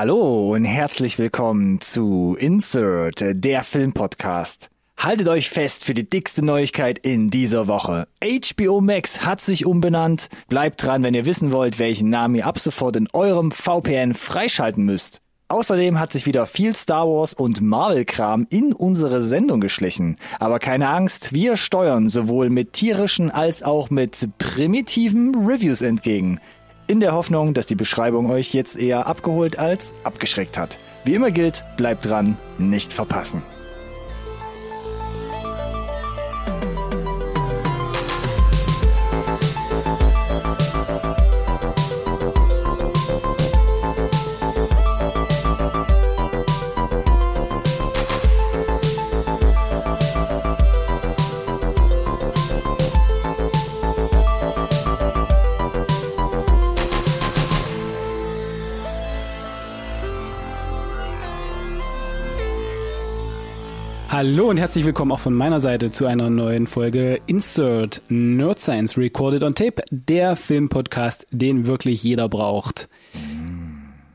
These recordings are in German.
Hallo und herzlich willkommen zu Insert, der Filmpodcast. Haltet euch fest für die dickste Neuigkeit in dieser Woche. HBO Max hat sich umbenannt. Bleibt dran, wenn ihr wissen wollt, welchen Namen ihr ab sofort in eurem VPN freischalten müsst. Außerdem hat sich wieder viel Star Wars und Marvel-Kram in unsere Sendung geschlichen. Aber keine Angst, wir steuern sowohl mit tierischen als auch mit primitiven Reviews entgegen. In der Hoffnung, dass die Beschreibung euch jetzt eher abgeholt als abgeschreckt hat. Wie immer gilt, bleibt dran, nicht verpassen. Hallo und herzlich willkommen auch von meiner Seite zu einer neuen Folge Insert Nerd Science Recorded on Tape, der Filmpodcast, den wirklich jeder braucht.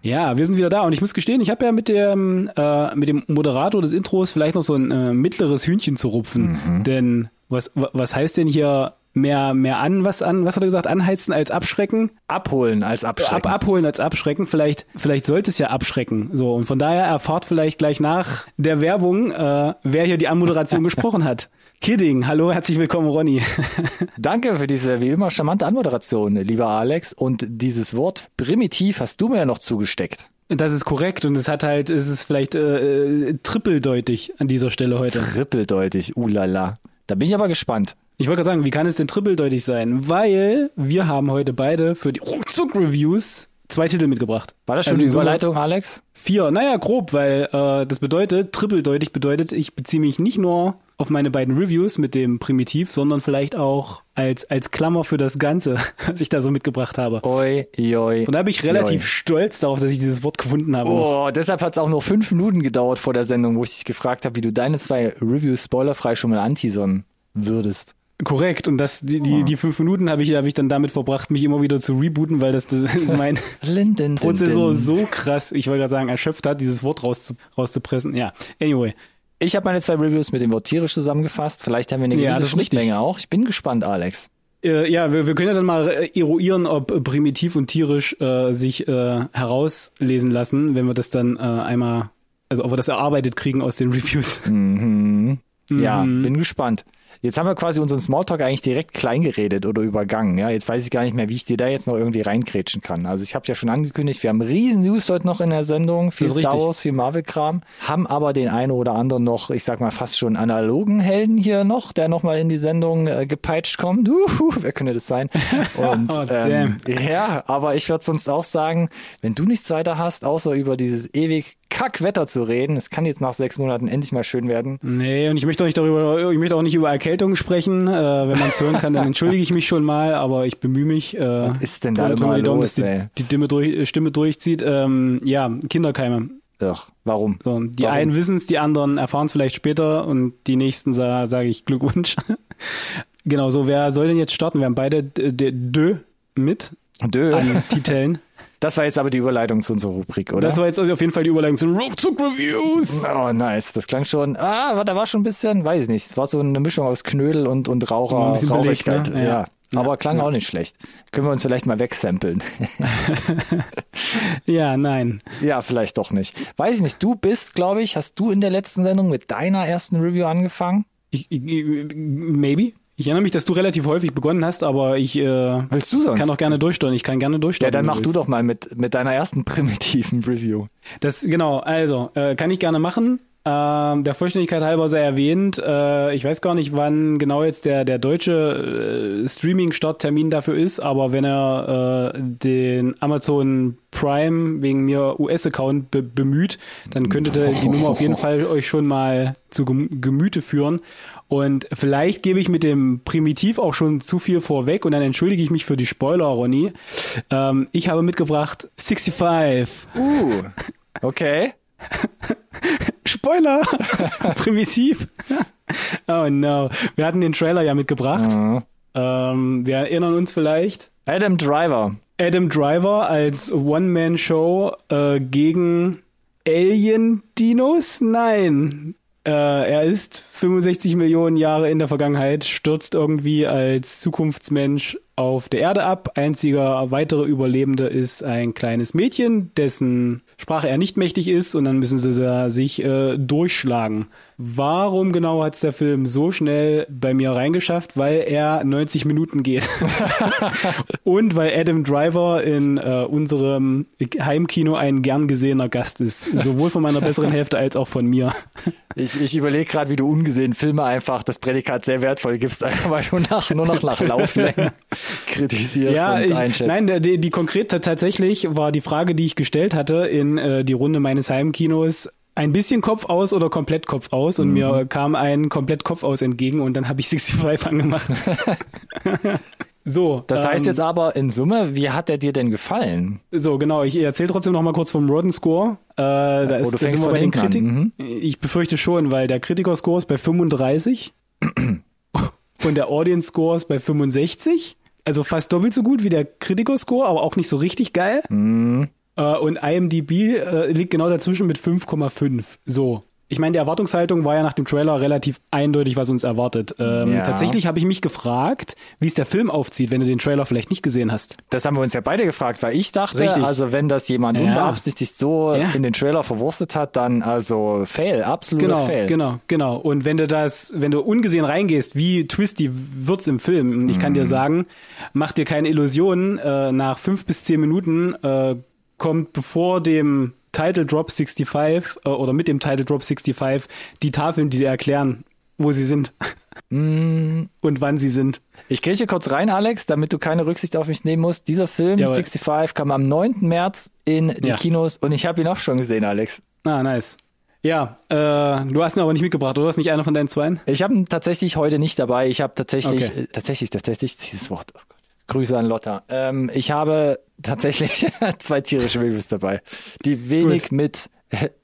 Ja, wir sind wieder da und ich muss gestehen, ich habe ja mit dem äh, mit dem Moderator des Intros vielleicht noch so ein äh, mittleres Hühnchen zu rupfen, mhm. denn was was heißt denn hier mehr, mehr an, was an, was hat er gesagt, anheizen als abschrecken? Abholen als abschrecken. Ab, abholen als abschrecken. Vielleicht, vielleicht sollte es ja abschrecken. So. Und von daher erfahrt vielleicht gleich nach der Werbung, äh, wer hier die Anmoderation gesprochen hat. Kidding. Hallo, herzlich willkommen, Ronny. Danke für diese wie immer charmante Anmoderation, lieber Alex. Und dieses Wort primitiv hast du mir ja noch zugesteckt. Das ist korrekt und es hat halt, es ist vielleicht äh, äh trippeldeutig an dieser Stelle heute. Trippeldeutig, ulala. Da bin ich aber gespannt. Ich wollte gerade sagen, wie kann es denn trippeldeutig sein? Weil wir haben heute beide für die Ruckzuck-Reviews zwei Titel mitgebracht. War das schon also die Überleitung, Alex? Vier. Naja, grob, weil äh, das bedeutet, trippeldeutig bedeutet, ich beziehe mich nicht nur auf meine beiden Reviews mit dem Primitiv, sondern vielleicht auch als, als Klammer für das Ganze, was ich da so mitgebracht habe. Oi, oi, Und da bin ich relativ oi. stolz darauf, dass ich dieses Wort gefunden habe. Oh, deshalb hat es auch nur fünf Minuten gedauert vor der Sendung, wo ich dich gefragt habe, wie du deine zwei Reviews spoilerfrei schon mal anteasern würdest. Korrekt. Und das, die, die, die fünf Minuten habe ich, habe ich dann damit verbracht, mich immer wieder zu rebooten, weil das, das mein Prozessor so krass, ich wollte gerade sagen, erschöpft hat, dieses Wort rauszu, rauszupressen. Ja, anyway. Ich habe meine zwei Reviews mit dem Wort tierisch zusammengefasst. Vielleicht haben wir eine gewisse ja, Schnittmenge auch. Ich bin gespannt, Alex. Äh, ja, wir, wir können ja dann mal eruieren, ob primitiv und tierisch äh, sich äh, herauslesen lassen, wenn wir das dann äh, einmal, also ob wir das erarbeitet kriegen aus den Reviews. Mhm. Ja, mhm. bin gespannt. Jetzt haben wir quasi unseren Smalltalk eigentlich direkt klein geredet oder übergangen. Ja, jetzt weiß ich gar nicht mehr, wie ich dir da jetzt noch irgendwie reingrätschen kann. Also ich habe ja schon angekündigt, wir haben riesen News heute noch in der Sendung, viel Star richtig. Wars, viel Marvel-Kram, haben aber den einen oder anderen noch, ich sag mal fast schon analogen Helden hier noch, der nochmal in die Sendung äh, gepeitscht kommt. Uhu, wer könnte das sein? Und oh, ähm, ja, aber ich würde sonst auch sagen, wenn du nichts weiter hast, außer über dieses ewig Kackwetter zu reden. Es kann jetzt nach sechs Monaten endlich mal schön werden. Nee, und ich möchte auch nicht darüber, ich möchte auch nicht über Erkältung sprechen. Äh, wenn man es hören kann, dann entschuldige ich mich schon mal, aber ich bemühe mich. Äh, Was ist denn da immer los, die, die Stimme, durch, Stimme durchzieht. Ähm, ja, Kinderkeime. Ach, warum? So, die warum? einen wissen es, die anderen erfahren es vielleicht später und die nächsten sage sag ich Glückwunsch. genau, so wer soll denn jetzt starten? Wir haben beide Dö mit Dö. an Titeln. Das war jetzt aber die Überleitung zu unserer Rubrik, oder? Das war jetzt auf jeden Fall die Überleitung zu Ruckzuck Reviews. Oh, nice. Das klang schon, ah, da war schon ein bisschen, weiß ich nicht, es war so eine Mischung aus Knödel und, und Raucher, ja, Rauchigkeit. Belegt, ne? ja. ja. Aber klang ja. auch nicht schlecht. Können wir uns vielleicht mal wegsampeln? ja, nein. Ja, vielleicht doch nicht. Weiß ich nicht. Du bist, glaube ich, hast du in der letzten Sendung mit deiner ersten Review angefangen? Ich, ich, maybe. Ich erinnere mich, dass du relativ häufig begonnen hast, aber ich äh, Willst du sonst? kann auch gerne durchsteuern. Ich kann gerne durchsteuern. Ja, dann mach du doch mal mit, mit deiner ersten primitiven Review. Das genau, also äh, kann ich gerne machen. Ähm, der Vollständigkeit halber sei erwähnt, äh, ich weiß gar nicht, wann genau jetzt der, der deutsche äh, Streaming-Starttermin dafür ist, aber wenn er äh, den Amazon Prime wegen mir US-Account be bemüht, dann könnte ihr die Nummer auf jeden Fall euch schon mal zu Gemüte führen. Und vielleicht gebe ich mit dem Primitiv auch schon zu viel vorweg und dann entschuldige ich mich für die Spoiler, Ronny. Ähm, ich habe mitgebracht 65. Uh, okay. Spoiler! Primitiv. oh no. Wir hatten den Trailer ja mitgebracht. Mhm. Ähm, wir erinnern uns vielleicht. Adam Driver. Adam Driver als One-Man-Show äh, gegen Alien-Dinos? Nein. Äh, er ist 65 Millionen Jahre in der Vergangenheit, stürzt irgendwie als Zukunftsmensch auf der Erde ab. Einziger weitere Überlebende ist ein kleines Mädchen, dessen Sprache er nicht mächtig ist und dann müssen sie sich äh, durchschlagen. Warum genau hat es der Film so schnell bei mir reingeschafft? Weil er 90 Minuten geht. und weil Adam Driver in äh, unserem Heimkino ein gern gesehener Gast ist. Sowohl von meiner besseren Hälfte als auch von mir. Ich, ich überlege gerade, wie du ungesehen Filme einfach das Prädikat sehr wertvoll gibst, einfach weil du nach, nur noch nach Lauflängen kritisierst ja, und ich, einschätzt. Nein, die, die konkrete tatsächlich war die Frage, die ich gestellt hatte in äh, die Runde meines Heimkinos. Ein bisschen Kopf aus oder komplett Kopf aus und mhm. mir kam ein komplett Kopf aus entgegen und dann habe ich 65 angemacht. So. Das heißt ähm, jetzt aber in Summe, wie hat er dir denn gefallen? So, genau. Ich erzähle trotzdem noch mal kurz vom Rotten Score. Äh, da oh, ist, du fängst da bei den Kritiken. Mhm. Ich befürchte schon, weil der Kritiker-Score ist bei 35 und der Audience-Score ist bei 65. Also fast doppelt so gut wie der Kritiker-Score, aber auch nicht so richtig geil. Mhm. Äh, und IMDb äh, liegt genau dazwischen mit 5,5. So ich meine, die Erwartungshaltung war ja nach dem Trailer relativ eindeutig, was uns erwartet. Ähm, ja. Tatsächlich habe ich mich gefragt, wie es der Film aufzieht, wenn du den Trailer vielleicht nicht gesehen hast. Das haben wir uns ja beide gefragt, weil ich dachte, Richtig. also wenn das jemand ja. unbeabsichtigt so ja. in den Trailer verwurstet hat, dann also fail, absolut genau, fail. Genau, genau. Und wenn du das, wenn du ungesehen reingehst, wie twisty wird's im Film, und ich kann dir mhm. sagen, mach dir keine Illusionen, äh, nach fünf bis zehn Minuten äh, kommt bevor dem Title Drop 65 äh, oder mit dem Title Drop 65 die Tafeln, die dir erklären, wo sie sind mm. und wann sie sind. Ich kriege hier kurz rein, Alex, damit du keine Rücksicht auf mich nehmen musst. Dieser Film, Jawohl. 65, kam am 9. März in die ja. Kinos und ich habe ihn auch schon gesehen, Alex. Ah, nice. Ja, äh, du hast ihn aber nicht mitgebracht, oder? Ist nicht einer von deinen Zweien? Ich habe ihn tatsächlich heute nicht dabei. Ich habe tatsächlich, okay. äh, tatsächlich, tatsächlich, dieses Wort, oh Grüße an Lotta. Ähm, ich habe tatsächlich zwei tierische Babys dabei, die wenig Gut. mit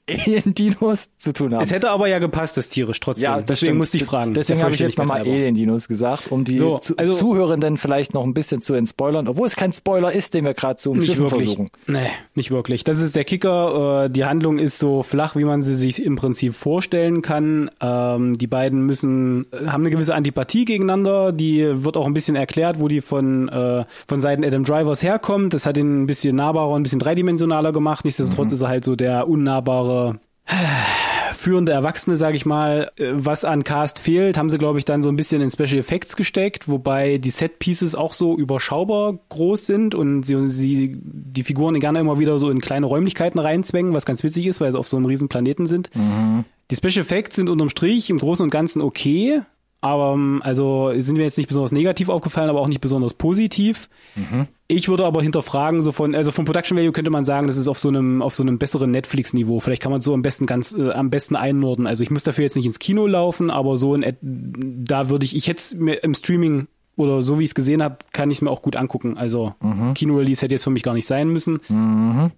Alien-Dinos zu tun haben. Es hätte aber ja gepasst, das tierisch trotzdem. Ja, deswegen stimmt. musste ich fragen. Deswegen habe ich jetzt nochmal Alien-Dinos gesagt, um die so, zu also, Zuhörenden vielleicht noch ein bisschen zu entspoilern, obwohl es kein Spoiler ist, den wir gerade zu umschiffen versuchen. Nee, nicht wirklich. Das ist der Kicker. Äh, die Handlung ist so flach, wie man sie sich im Prinzip vorstellen kann. Ähm, die beiden müssen, haben eine gewisse Antipathie gegeneinander. Die wird auch ein bisschen erklärt, wo die von, äh, von Seiten Adam Drivers herkommt. Das hat ihn ein bisschen nahbarer, ein bisschen dreidimensionaler gemacht. Nichtsdestotrotz mhm. ist er halt so der unnahbare führende Erwachsene, sage ich mal, äh, was an Cast fehlt, haben sie, glaube ich, dann so ein bisschen in Special Effects gesteckt, wobei die Set Pieces auch so überschaubar groß sind und sie, sie die Figuren gerne immer wieder so in kleine Räumlichkeiten reinzwängen, was ganz witzig ist, weil sie auf so einem riesen Planeten sind. Mhm. Die Special Effects sind unterm Strich im Großen und Ganzen okay, aber ähm, also sind mir jetzt nicht besonders negativ aufgefallen, aber auch nicht besonders positiv. Mhm. Ich würde aber hinterfragen, so von, also vom Production Value könnte man sagen, das ist auf so einem, auf so einem besseren Netflix-Niveau. Vielleicht kann man so am besten ganz, äh, am besten einnorden. Also ich muss dafür jetzt nicht ins Kino laufen, aber so in, da würde ich, ich hätte mir im Streaming oder so wie ich es gesehen habe, kann ich es mir auch gut angucken. Also mhm. Kino-Release hätte jetzt für mich gar nicht sein müssen. Mhm.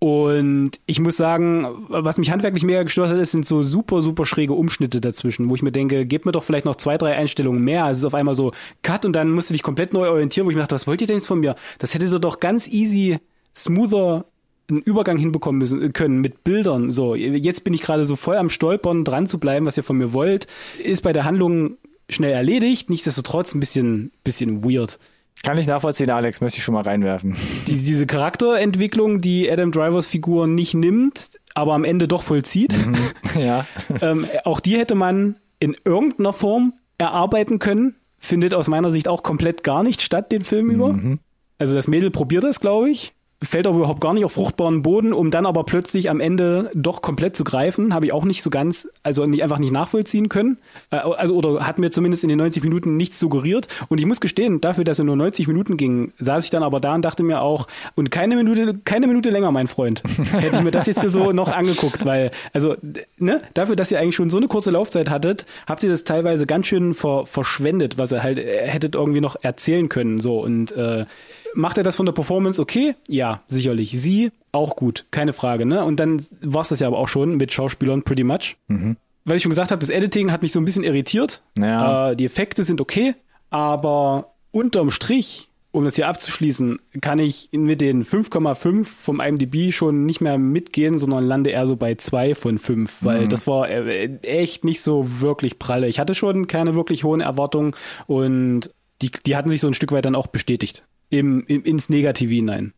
Und ich muss sagen, was mich handwerklich mega gestört hat, ist, sind so super, super schräge Umschnitte dazwischen, wo ich mir denke, gebt mir doch vielleicht noch zwei, drei Einstellungen mehr. Also es ist auf einmal so Cut und dann musst du dich komplett neu orientieren, wo ich mir dachte, was wollt ihr denn jetzt von mir? Das hättet ihr doch ganz easy, smoother einen Übergang hinbekommen müssen können mit Bildern. So, jetzt bin ich gerade so voll am Stolpern, dran zu bleiben, was ihr von mir wollt. Ist bei der Handlung schnell erledigt, nichtsdestotrotz ein bisschen, bisschen weird. Kann ich nachvollziehen, Alex, möchte ich schon mal reinwerfen. Die, diese Charakterentwicklung, die Adam Drivers Figur nicht nimmt, aber am Ende doch vollzieht. Mhm, ja. ähm, auch die hätte man in irgendeiner Form erarbeiten können. Findet aus meiner Sicht auch komplett gar nicht statt, den Film über. Mhm. Also das Mädel probiert es, glaube ich fällt aber überhaupt gar nicht auf fruchtbaren Boden, um dann aber plötzlich am Ende doch komplett zu greifen, habe ich auch nicht so ganz, also nicht einfach nicht nachvollziehen können. Äh, also oder hat mir zumindest in den 90 Minuten nichts suggeriert. Und ich muss gestehen, dafür, dass er nur 90 Minuten ging, saß ich dann aber da und dachte mir auch, und keine Minute, keine Minute länger, mein Freund, hätte ich mir das jetzt hier so noch angeguckt, weil, also, ne, dafür, dass ihr eigentlich schon so eine kurze Laufzeit hattet, habt ihr das teilweise ganz schön ver verschwendet, was ihr halt äh, hättet irgendwie noch erzählen können, so und äh, Macht er das von der Performance okay? Ja, sicherlich. Sie auch gut, keine Frage. Ne? Und dann war es das ja aber auch schon mit Schauspielern pretty much. Mhm. Weil ich schon gesagt habe, das Editing hat mich so ein bisschen irritiert. Ja. Äh, die Effekte sind okay, aber unterm Strich, um das hier abzuschließen, kann ich mit den 5,5 vom IMDb schon nicht mehr mitgehen, sondern lande eher so bei 2 von 5, weil Mhm. das war äh, echt nicht so wirklich pralle. Ich hatte schon keine wirklich hohen Erwartungen und die, die hatten sich so ein Stück weit dann auch bestätigt. Im, im, ins Negative hinein.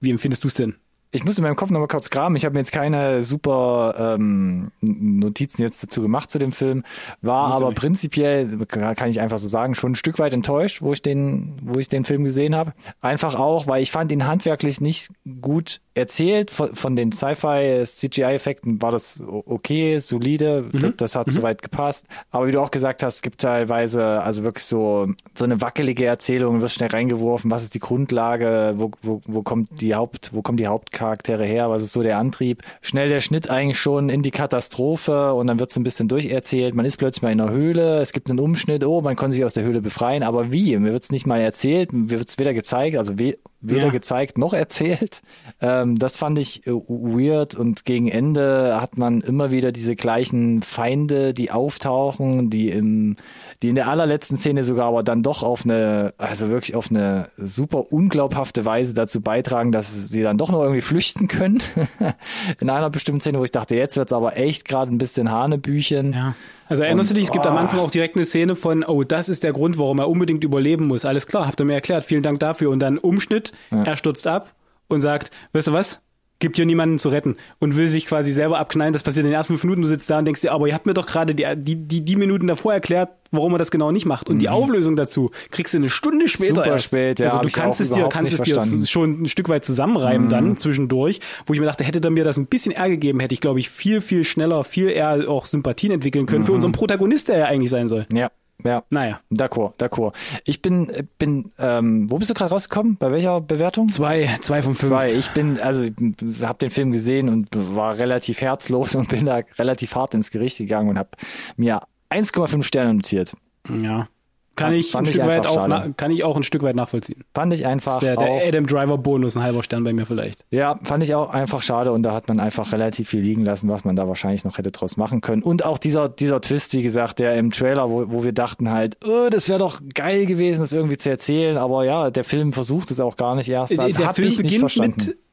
Wie empfindest du es denn? Ich muss in meinem Kopf nochmal kurz graben. Ich habe mir jetzt keine super ähm, Notizen jetzt dazu gemacht zu dem Film. War Muss aber nicht. prinzipiell, kann ich einfach so sagen, schon ein Stück weit enttäuscht, wo ich den, wo ich den Film gesehen habe. Einfach auch, weil ich fand ihn handwerklich nicht gut erzählt. Von, von den Sci-Fi-CGI-Effekten war das okay, solide. Das, das hat soweit gepasst. Aber wie du auch gesagt hast, gibt teilweise also wirklich so so eine wackelige Erzählung, wirst schnell reingeworfen. Was ist die Grundlage? Wo, wo, wo kommt die Haupt, wo kommen die Hauptcharaktere her? Was ist so der Antrieb? Schnell der Schnitt eigentlich schon in die Katastrophe und dann wird so ein bisschen durcherzählt. Man ist plötzlich mal in einer Höhle. Es gibt einen Umschnitt. Oh, man konnte sich aus der Höhle befreien. Aber wie? Mir wird's nicht mal erzählt. Mir wird's weder gezeigt, also weder Ja. gezeigt noch erzählt. Ähm, das fand ich äh, weird und gegen Ende hat man immer wieder diese gleichen Feinde, die auftauchen, die im, die in der allerletzten Szene sogar aber dann doch auf eine, also wirklich auf eine super unglaubhafte Weise dazu beitragen, dass sie dann doch noch irgendwie flüchten können. in einer bestimmten Szene, wo ich dachte, jetzt wird's aber echt gerade ein bisschen Hanebüchen. Ja. Also erinnerst du dich, es gibt am Anfang auch direkt eine Szene von, oh, das ist der Grund, warum er unbedingt überleben muss. Alles klar, habt ihr mir erklärt, vielen Dank dafür. Und dann Umschnitt, er stürzt ab und sagt, weißt du was? Gibt hier niemanden zu retten und will sich quasi selber abknallen. Das passiert in den ersten fünf Minuten. Du sitzt da und denkst dir, aber ihr habt mir doch gerade die, die, die, die Minuten davor erklärt, warum er das genau nicht macht. Und die Auflösung dazu kriegst du eine Stunde später Super erst. spät, ja, Also du kannst es dir, kannst es dir verstanden. Mhm. schon ein Stück weit zusammenreimen dann zwischendurch, wo ich mir dachte, hätte er mir das ein bisschen eher gegeben, hätte ich, glaube ich, viel, viel schneller, viel eher auch Sympathien entwickeln können für Mhm. unseren Protagonist, der ja eigentlich sein soll. Ja, ja. Naja. D'accord, d'accord. Ich bin, bin, ähm, wo bist du gerade rausgekommen? Bei welcher Bewertung? Zwei, zwei von fünf. Zwei. Ich bin, also habe den Film gesehen und war relativ herzlos und bin da relativ hart ins Gericht gegangen und habe mir 1,5 Sterne notiert. Ja. Kann ich, ein fand Stück weit auch, na, kann ich auch ein Stück weit nachvollziehen. Fand ich einfach Der, der Adam Driver Bonus, ein halber Stern bei mir vielleicht. ja, fand ich auch einfach schade und da hat man einfach relativ viel liegen lassen, was man da wahrscheinlich noch hätte draus machen können. Und auch dieser, dieser Twist, wie gesagt, der im Trailer, wo, wo wir dachten halt, oh, das wäre doch geil gewesen, das irgendwie zu erzählen, aber ja, der Film versucht es auch gar nicht erst. Das der hab Film ich nicht beginnt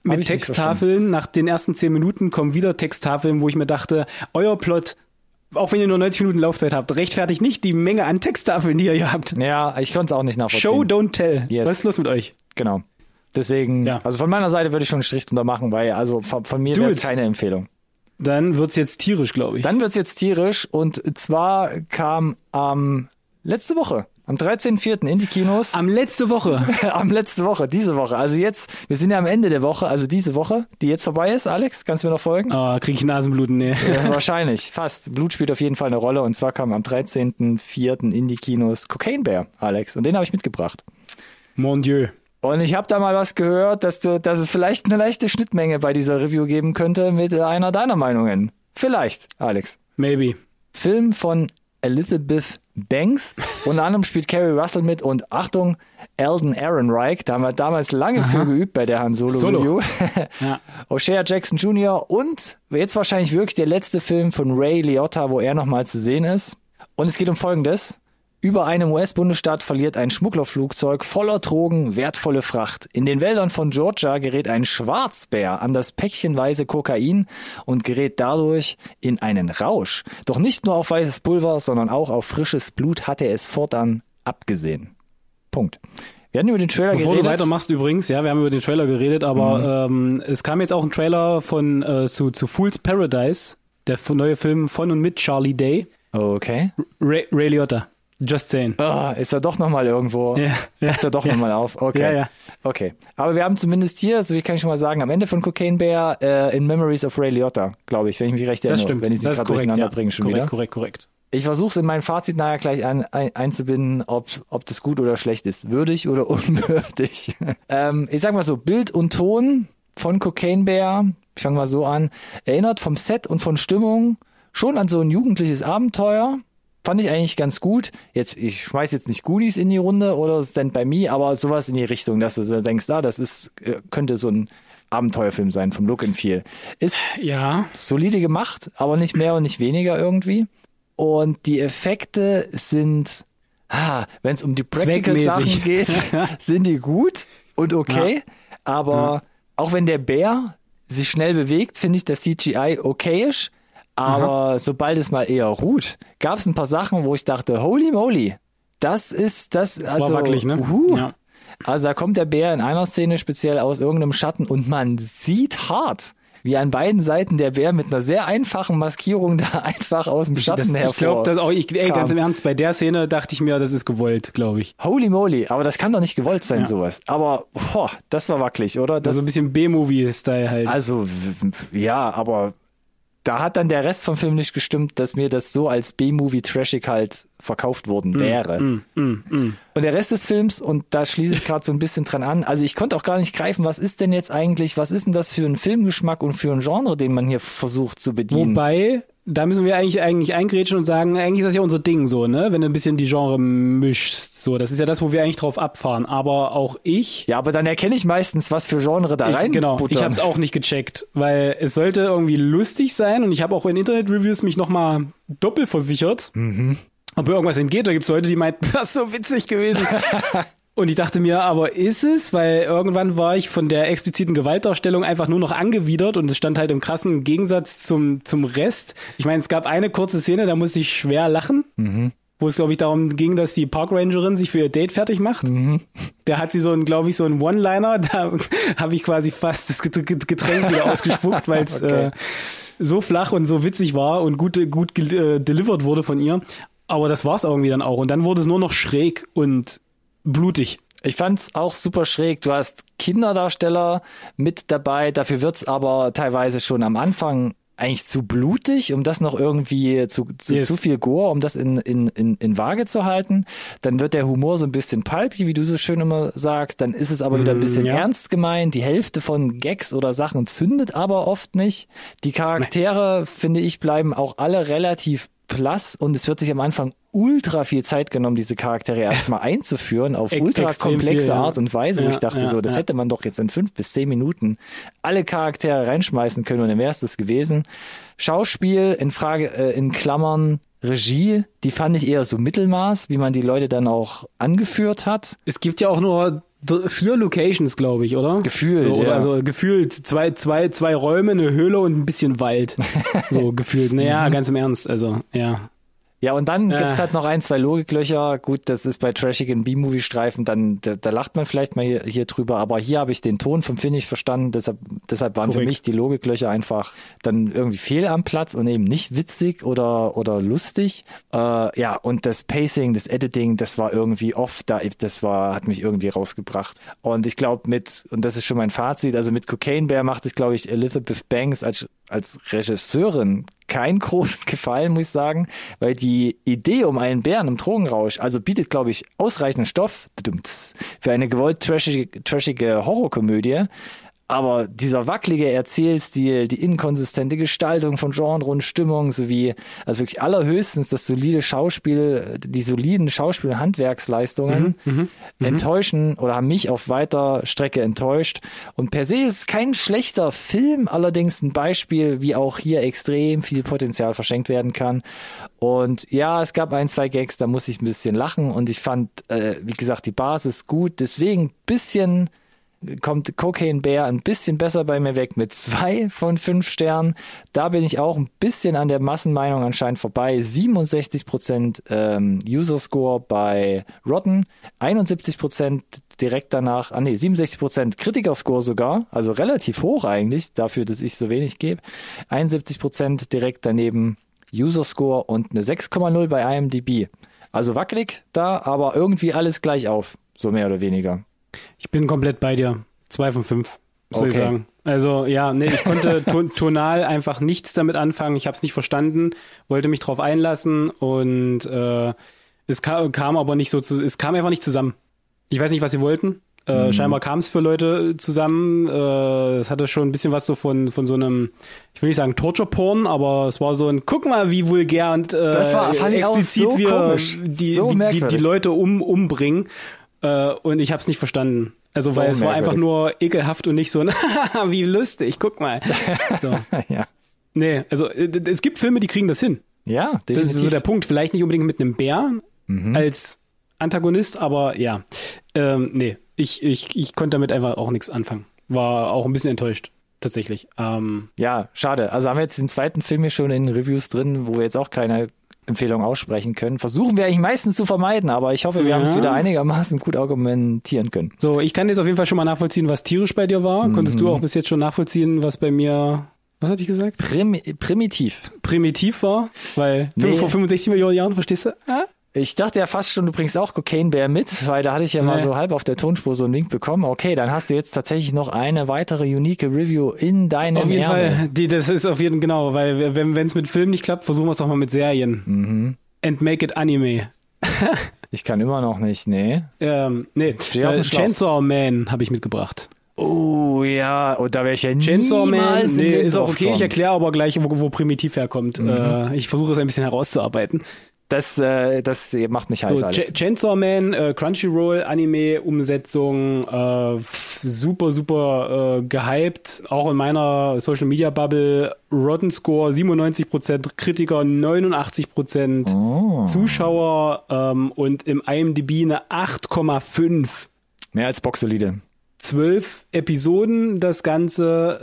mit, mit. Texttafeln. Nach den ersten zehn Minuten kommen wieder Texttafeln, wo ich mir dachte, euer Plot, auch wenn ihr nur 90 Minuten Laufzeit habt, rechtfertigt nicht die Menge an Texttafeln, die ihr hier habt. Ja, ich konnte es auch nicht nachvollziehen. Show, don't tell. Yes. Was ist los mit euch? Genau. Deswegen, Ja. also von meiner Seite würde ich schon einen Strich drunter machen, weil also von, von mir wäre es keine Empfehlung. Dann wird's jetzt tierisch, glaube ich. Dann wird's jetzt tierisch und zwar kam am letzte Woche, am 13.04. in die Kinos, Am letzte Woche. am letzte Woche, diese Woche. Also jetzt, wir sind ja am Ende der Woche, also diese Woche, die jetzt vorbei ist. Alex, kannst du mir noch folgen? Ah, krieg ich Nasenbluten, nee. Ja, wahrscheinlich, fast. Blut spielt auf jeden Fall eine Rolle und zwar kam am 13.04. in die Kinos Cocaine Bear, Alex. Und den habe ich mitgebracht. Mon Dieu. Und ich habe da mal was gehört, dass du, dass es vielleicht eine leichte Schnittmenge bei dieser Review geben könnte mit einer deiner Meinungen. Vielleicht, Alex. Maybe. Film von Elizabeth Banks. Unter anderem spielt Carrie Russell mit und Achtung, Eldon Ehrenreich. Da haben wir damals lange für geübt bei der Han Solo, Solo. Review. Ja. O'Shea Jackson Jr. und jetzt wahrscheinlich wirklich der letzte Film von Ray Liotta, wo er nochmal zu sehen ist. Und es geht um Folgendes. Über einem US-Bundesstaat verliert ein Schmugglerflugzeug voller Drogen wertvolle Fracht. In den Wäldern von Georgia gerät ein Schwarzbär an das päckchenweise Kokain und gerät dadurch in einen Rausch. Doch nicht nur auf weißes Pulver, sondern auch auf frisches Blut hat er es fortan abgesehen. Punkt. Wir hatten über den Trailer Bevor geredet. du weitermachst übrigens, ja, wir haben über den Trailer geredet, aber ähm, es kam jetzt auch ein Trailer von äh, zu, zu Fool's Paradise, der neue Film von und mit Charlie Day. Okay. Ray, Ray Liotta. Just saying. Ah, ist er doch nochmal irgendwo. Ja, ja, Taucht er doch ja. nochmal auf. Okay. Ja, ja. Okay. Aber wir haben zumindest hier, so wie kann ich schon mal sagen, am Ende von Cocaine Bear äh, in Memories of Ray Liotta, glaube ich, wenn ich mich recht erinnere. Das stimmt. Wenn ich sie gerade korrekt, durcheinander ja. bringe schon korrekt, wieder. korrekt, korrekt. Ich versuche es in mein Fazit nachher gleich ein, ein, einzubinden, ob, ob das gut oder schlecht ist. Würdig oder unwürdig. ähm, ich sag mal so, Bild und Ton von Cocaine Bear, ich fange mal so an, erinnert vom Set und von Stimmung schon an so ein jugendliches Abenteuer. Fand ich eigentlich ganz gut. Jetzt, ich schmeiß jetzt nicht Goonies in die Runde oder Stand by Me, aber sowas in die Richtung, dass du denkst, ah, das ist, äh, könnte so ein Abenteuerfilm sein vom Look and Feel. Ist Ja. solide gemacht, aber nicht mehr und nicht weniger irgendwie. Und die Effekte sind ah, wenn es um die Practical-Sachen geht, sind die gut und okay. Aber auch wenn der Bär sich schnell bewegt, finde ich das CGI okayisch. Aber sobald es mal eher ruht, gab es ein paar Sachen, wo ich dachte, holy moly, das ist das. Das also, war wackelig, ne? uhu. Ja. Also da kommt der Bär in einer Szene speziell aus irgendeinem Schatten und man sieht hart, wie an beiden Seiten der Bär mit einer sehr einfachen Maskierung da einfach aus dem Schatten Das, hervor. ich glaube, das auch, ich, ey, ganz kam. im Ernst, bei der Szene dachte ich mir, das ist gewollt, glaube ich. Holy moly, aber das kann doch nicht gewollt sein, Ja. sowas. Aber boah, das war wackelig, oder? Das, Also ein bisschen B-Movie-Style halt. also ja, aber da hat dann der Rest vom Film nicht gestimmt, dass mir das so als B-Movie trashig halt verkauft worden wäre. Mm, mm, mm. Und der Rest des Films, und da schließe ich gerade so ein bisschen dran an, also ich konnte auch gar nicht greifen, was ist denn jetzt eigentlich, was ist denn das für ein Filmgeschmack und für ein Genre, den man hier versucht zu bedienen? Wobei, da müssen wir eigentlich eigentlich eingrätschen und sagen, eigentlich ist das ja unser Ding so, ne? Wenn du ein bisschen die Genre mischst. So, das ist ja das, wo wir eigentlich drauf abfahren. Aber auch ich. ja, aber dann erkenne ich meistens, was für Genre da rein. Ich, genau, ich buttern. habe es auch nicht gecheckt, weil es sollte irgendwie lustig sein und ich habe auch in Internet-Reviews mich nochmal doppelt versichert, Mhm. ob mir irgendwas entgeht. Da gibt es Leute, die meinten, das ist so witzig gewesen. Und ich dachte mir, aber ist es? Weil irgendwann war ich von der expliziten Gewaltdarstellung einfach nur noch angewidert und es stand halt im krassen Gegensatz zum, zum Rest. Ich meine, es gab eine kurze Szene, da musste ich schwer lachen. Wo es, glaube ich, darum ging, dass die Parkrangerin sich für ihr Date fertig macht. Der hat sie so ein, glaube ich, so ein One-Liner. Da habe ich quasi fast das Get- Get- Getränk wieder ausgespuckt, weil es Okay. äh, so flach und so witzig war und gut, gut gel- äh, delivered wurde von ihr. Aber das war's irgendwie dann auch. Und dann wurde es nur noch schräg und blutig. Ich fand's auch super schräg. Du hast Kinderdarsteller mit dabei, dafür wird's aber teilweise schon am Anfang eigentlich zu blutig, um das noch irgendwie zu, zu, Yes. zu viel Gore, um das in, in, in, in Waage zu halten. Dann wird der Humor so ein bisschen pulpy, wie du so schön immer sagst. Dann ist es aber wieder ein bisschen ja. ernst gemeint. Die Hälfte von Gags oder Sachen zündet aber oft nicht. Die Charaktere, finde ich, bleiben auch alle relativ blass und es wird sich am Anfang ultra viel Zeit genommen, diese Charaktere erstmal einzuführen auf ultra komplexe viel. Art und Weise, wo Ja, ich dachte ja, so, das ja. hätte man doch jetzt in fünf bis zehn Minuten alle Charaktere reinschmeißen können und dann wäre es das gewesen. Schauspiel in Frage, äh, in Klammern Regie, die fand ich eher so Mittelmaß, wie man die Leute dann auch angeführt hat. Es gibt ja auch nur vier Locations, glaube ich, oder? Gefühlt, So, oder ja. Also gefühlt zwei, zwei, zwei Räume, eine Höhle und ein bisschen Wald. So gefühlt. Naja, Mhm. ganz im Ernst. Also, ja. Ja, und dann Ja. gibt's halt noch ein, zwei Logiklöcher. Gut, das ist bei trashigen B-Movie-Streifen, dann da, da lacht man vielleicht mal hier, hier drüber, aber hier habe ich den Ton vom Finn nicht verstanden, deshalb, deshalb waren für Korrekt. mich die Logiklöcher einfach dann irgendwie fehl am Platz und eben nicht witzig oder, oder lustig. Äh, ja, und das Pacing, das Editing, das war irgendwie off, da, das war, hat mich irgendwie rausgebracht. Und ich glaube mit, und das ist schon mein Fazit, also mit Cocaine Bear macht es, glaube ich, Elizabeth Banks als, als Regisseurin keinen großen Gefallen, muss ich sagen, weil die Idee um einen Bären im Drogenrausch, also bietet, glaube ich, ausreichend Stoff für eine gewollt trashige, trashige Horrorkomödie. Aber dieser wackelige Erzählstil, die inkonsistente Gestaltung von Genre und Stimmung sowie, also wirklich allerhöchstens das solide Schauspiel, die soliden Schauspiel- und Handwerksleistungen enttäuschen oder haben mich auf weiter Strecke enttäuscht. Und per se ist es kein schlechter Film, allerdings ein Beispiel, wie auch hier extrem viel Potenzial verschenkt werden kann. Und ja, es gab ein, zwei Gags, da muss ich ein bisschen lachen und ich fand, äh, wie gesagt, die Basis gut. Deswegen ein bisschen kommt Cocaine Bear ein bisschen besser bei mir weg mit zwei von fünf Sternen. Da bin ich auch ein bisschen an der Massenmeinung anscheinend vorbei. 67% ähm, User Score bei Rotten, 71% direkt danach, ah nee, 67% Kritiker Score sogar, also relativ hoch eigentlich, dafür, dass ich so wenig gebe. 71% direkt daneben User Score und eine 6,0 bei IMDb. Also wackelig da, aber irgendwie alles gleich auf, so mehr oder weniger. Ich bin komplett bei dir. Zwei von fünf, soll ich Okay. sagen. Also ja, nee, ich konnte ton tonal einfach nichts damit anfangen. Ich habe es nicht verstanden, wollte mich drauf einlassen und äh, es kam, kam aber nicht so zu, es kam einfach nicht zusammen. Ich weiß nicht, was sie wollten. Äh, Scheinbar kam es für Leute zusammen. Äh, es hatte schon ein bisschen was so von von so einem, ich will nicht sagen Torture Porn, aber es war so ein, guck mal, wie vulgär und äh, Das war- fand ich auch explizit so wir komisch. die, So die, die merkwürdig. Leute um, umbringen. Äh, und ich habe es nicht verstanden. Also So weil es war einfach nur ekelhaft und nicht so, ein wie lustig, guck mal. So. ja. Nee, also äh, es gibt Filme, die kriegen das hin. Ja, Das ist so definitiv. der Punkt. Vielleicht nicht unbedingt mit einem Bär Mhm. als Antagonist, aber ja, ähm, nee, ich, ich, ich konnte damit einfach auch nichts anfangen. War auch ein bisschen enttäuscht, tatsächlich. Ähm, ja, schade. Also haben wir jetzt den zweiten Film hier schon in Reviews drin, wo wir jetzt auch keine Empfehlung aussprechen können. Versuchen wir eigentlich meistens zu vermeiden, aber ich hoffe, wir Ja. haben es wieder einigermaßen gut argumentieren können. so, ich kann jetzt auf jeden Fall schon mal nachvollziehen, was tierisch bei dir war. Konntest Mhm. du auch bis jetzt schon nachvollziehen, was bei mir, was hatte ich gesagt? Prim primitiv. Primitiv war? Weil Nee. vor 65 Millionen Jahren, verstehst du? Ah? Ich dachte ja fast schon, du bringst auch Cocaine Bear mit, weil da hatte ich ja mal Nee. so halb auf der Tonspur so einen Link bekommen. Okay, dann hast du jetzt tatsächlich noch eine weitere unique Review in deinem Auf jeden Ärmel. Fall, die, das ist auf jeden genau, weil wenn es mit Filmen nicht klappt, versuchen wir es doch mal mit Serien. Mhm. And make it Anime. Ich kann immer noch nicht, nee. Ähm, nee, äh. Chainsaw Man habe ich mitgebracht. Oh ja, und da wäre ich ja Chainsaw Man, niemals im nee, ist auch okay, ich erkläre aber gleich, wo, wo Primitiv herkommt. Mhm. Äh, ich versuche es ein bisschen herauszuarbeiten. Das, äh, das macht mich heiß So, alles. Ch Chainsaw Man, äh, Crunchyroll, Anime-Umsetzung, äh, f- super, super äh, gehypt. Auch in meiner Social Media Bubble. Rotten Score 97%, Kritiker 89%, Oh. Zuschauer ähm, und im IMDb eine 8,5. Mehr als boxsolide. Zwölf Episoden das Ganze.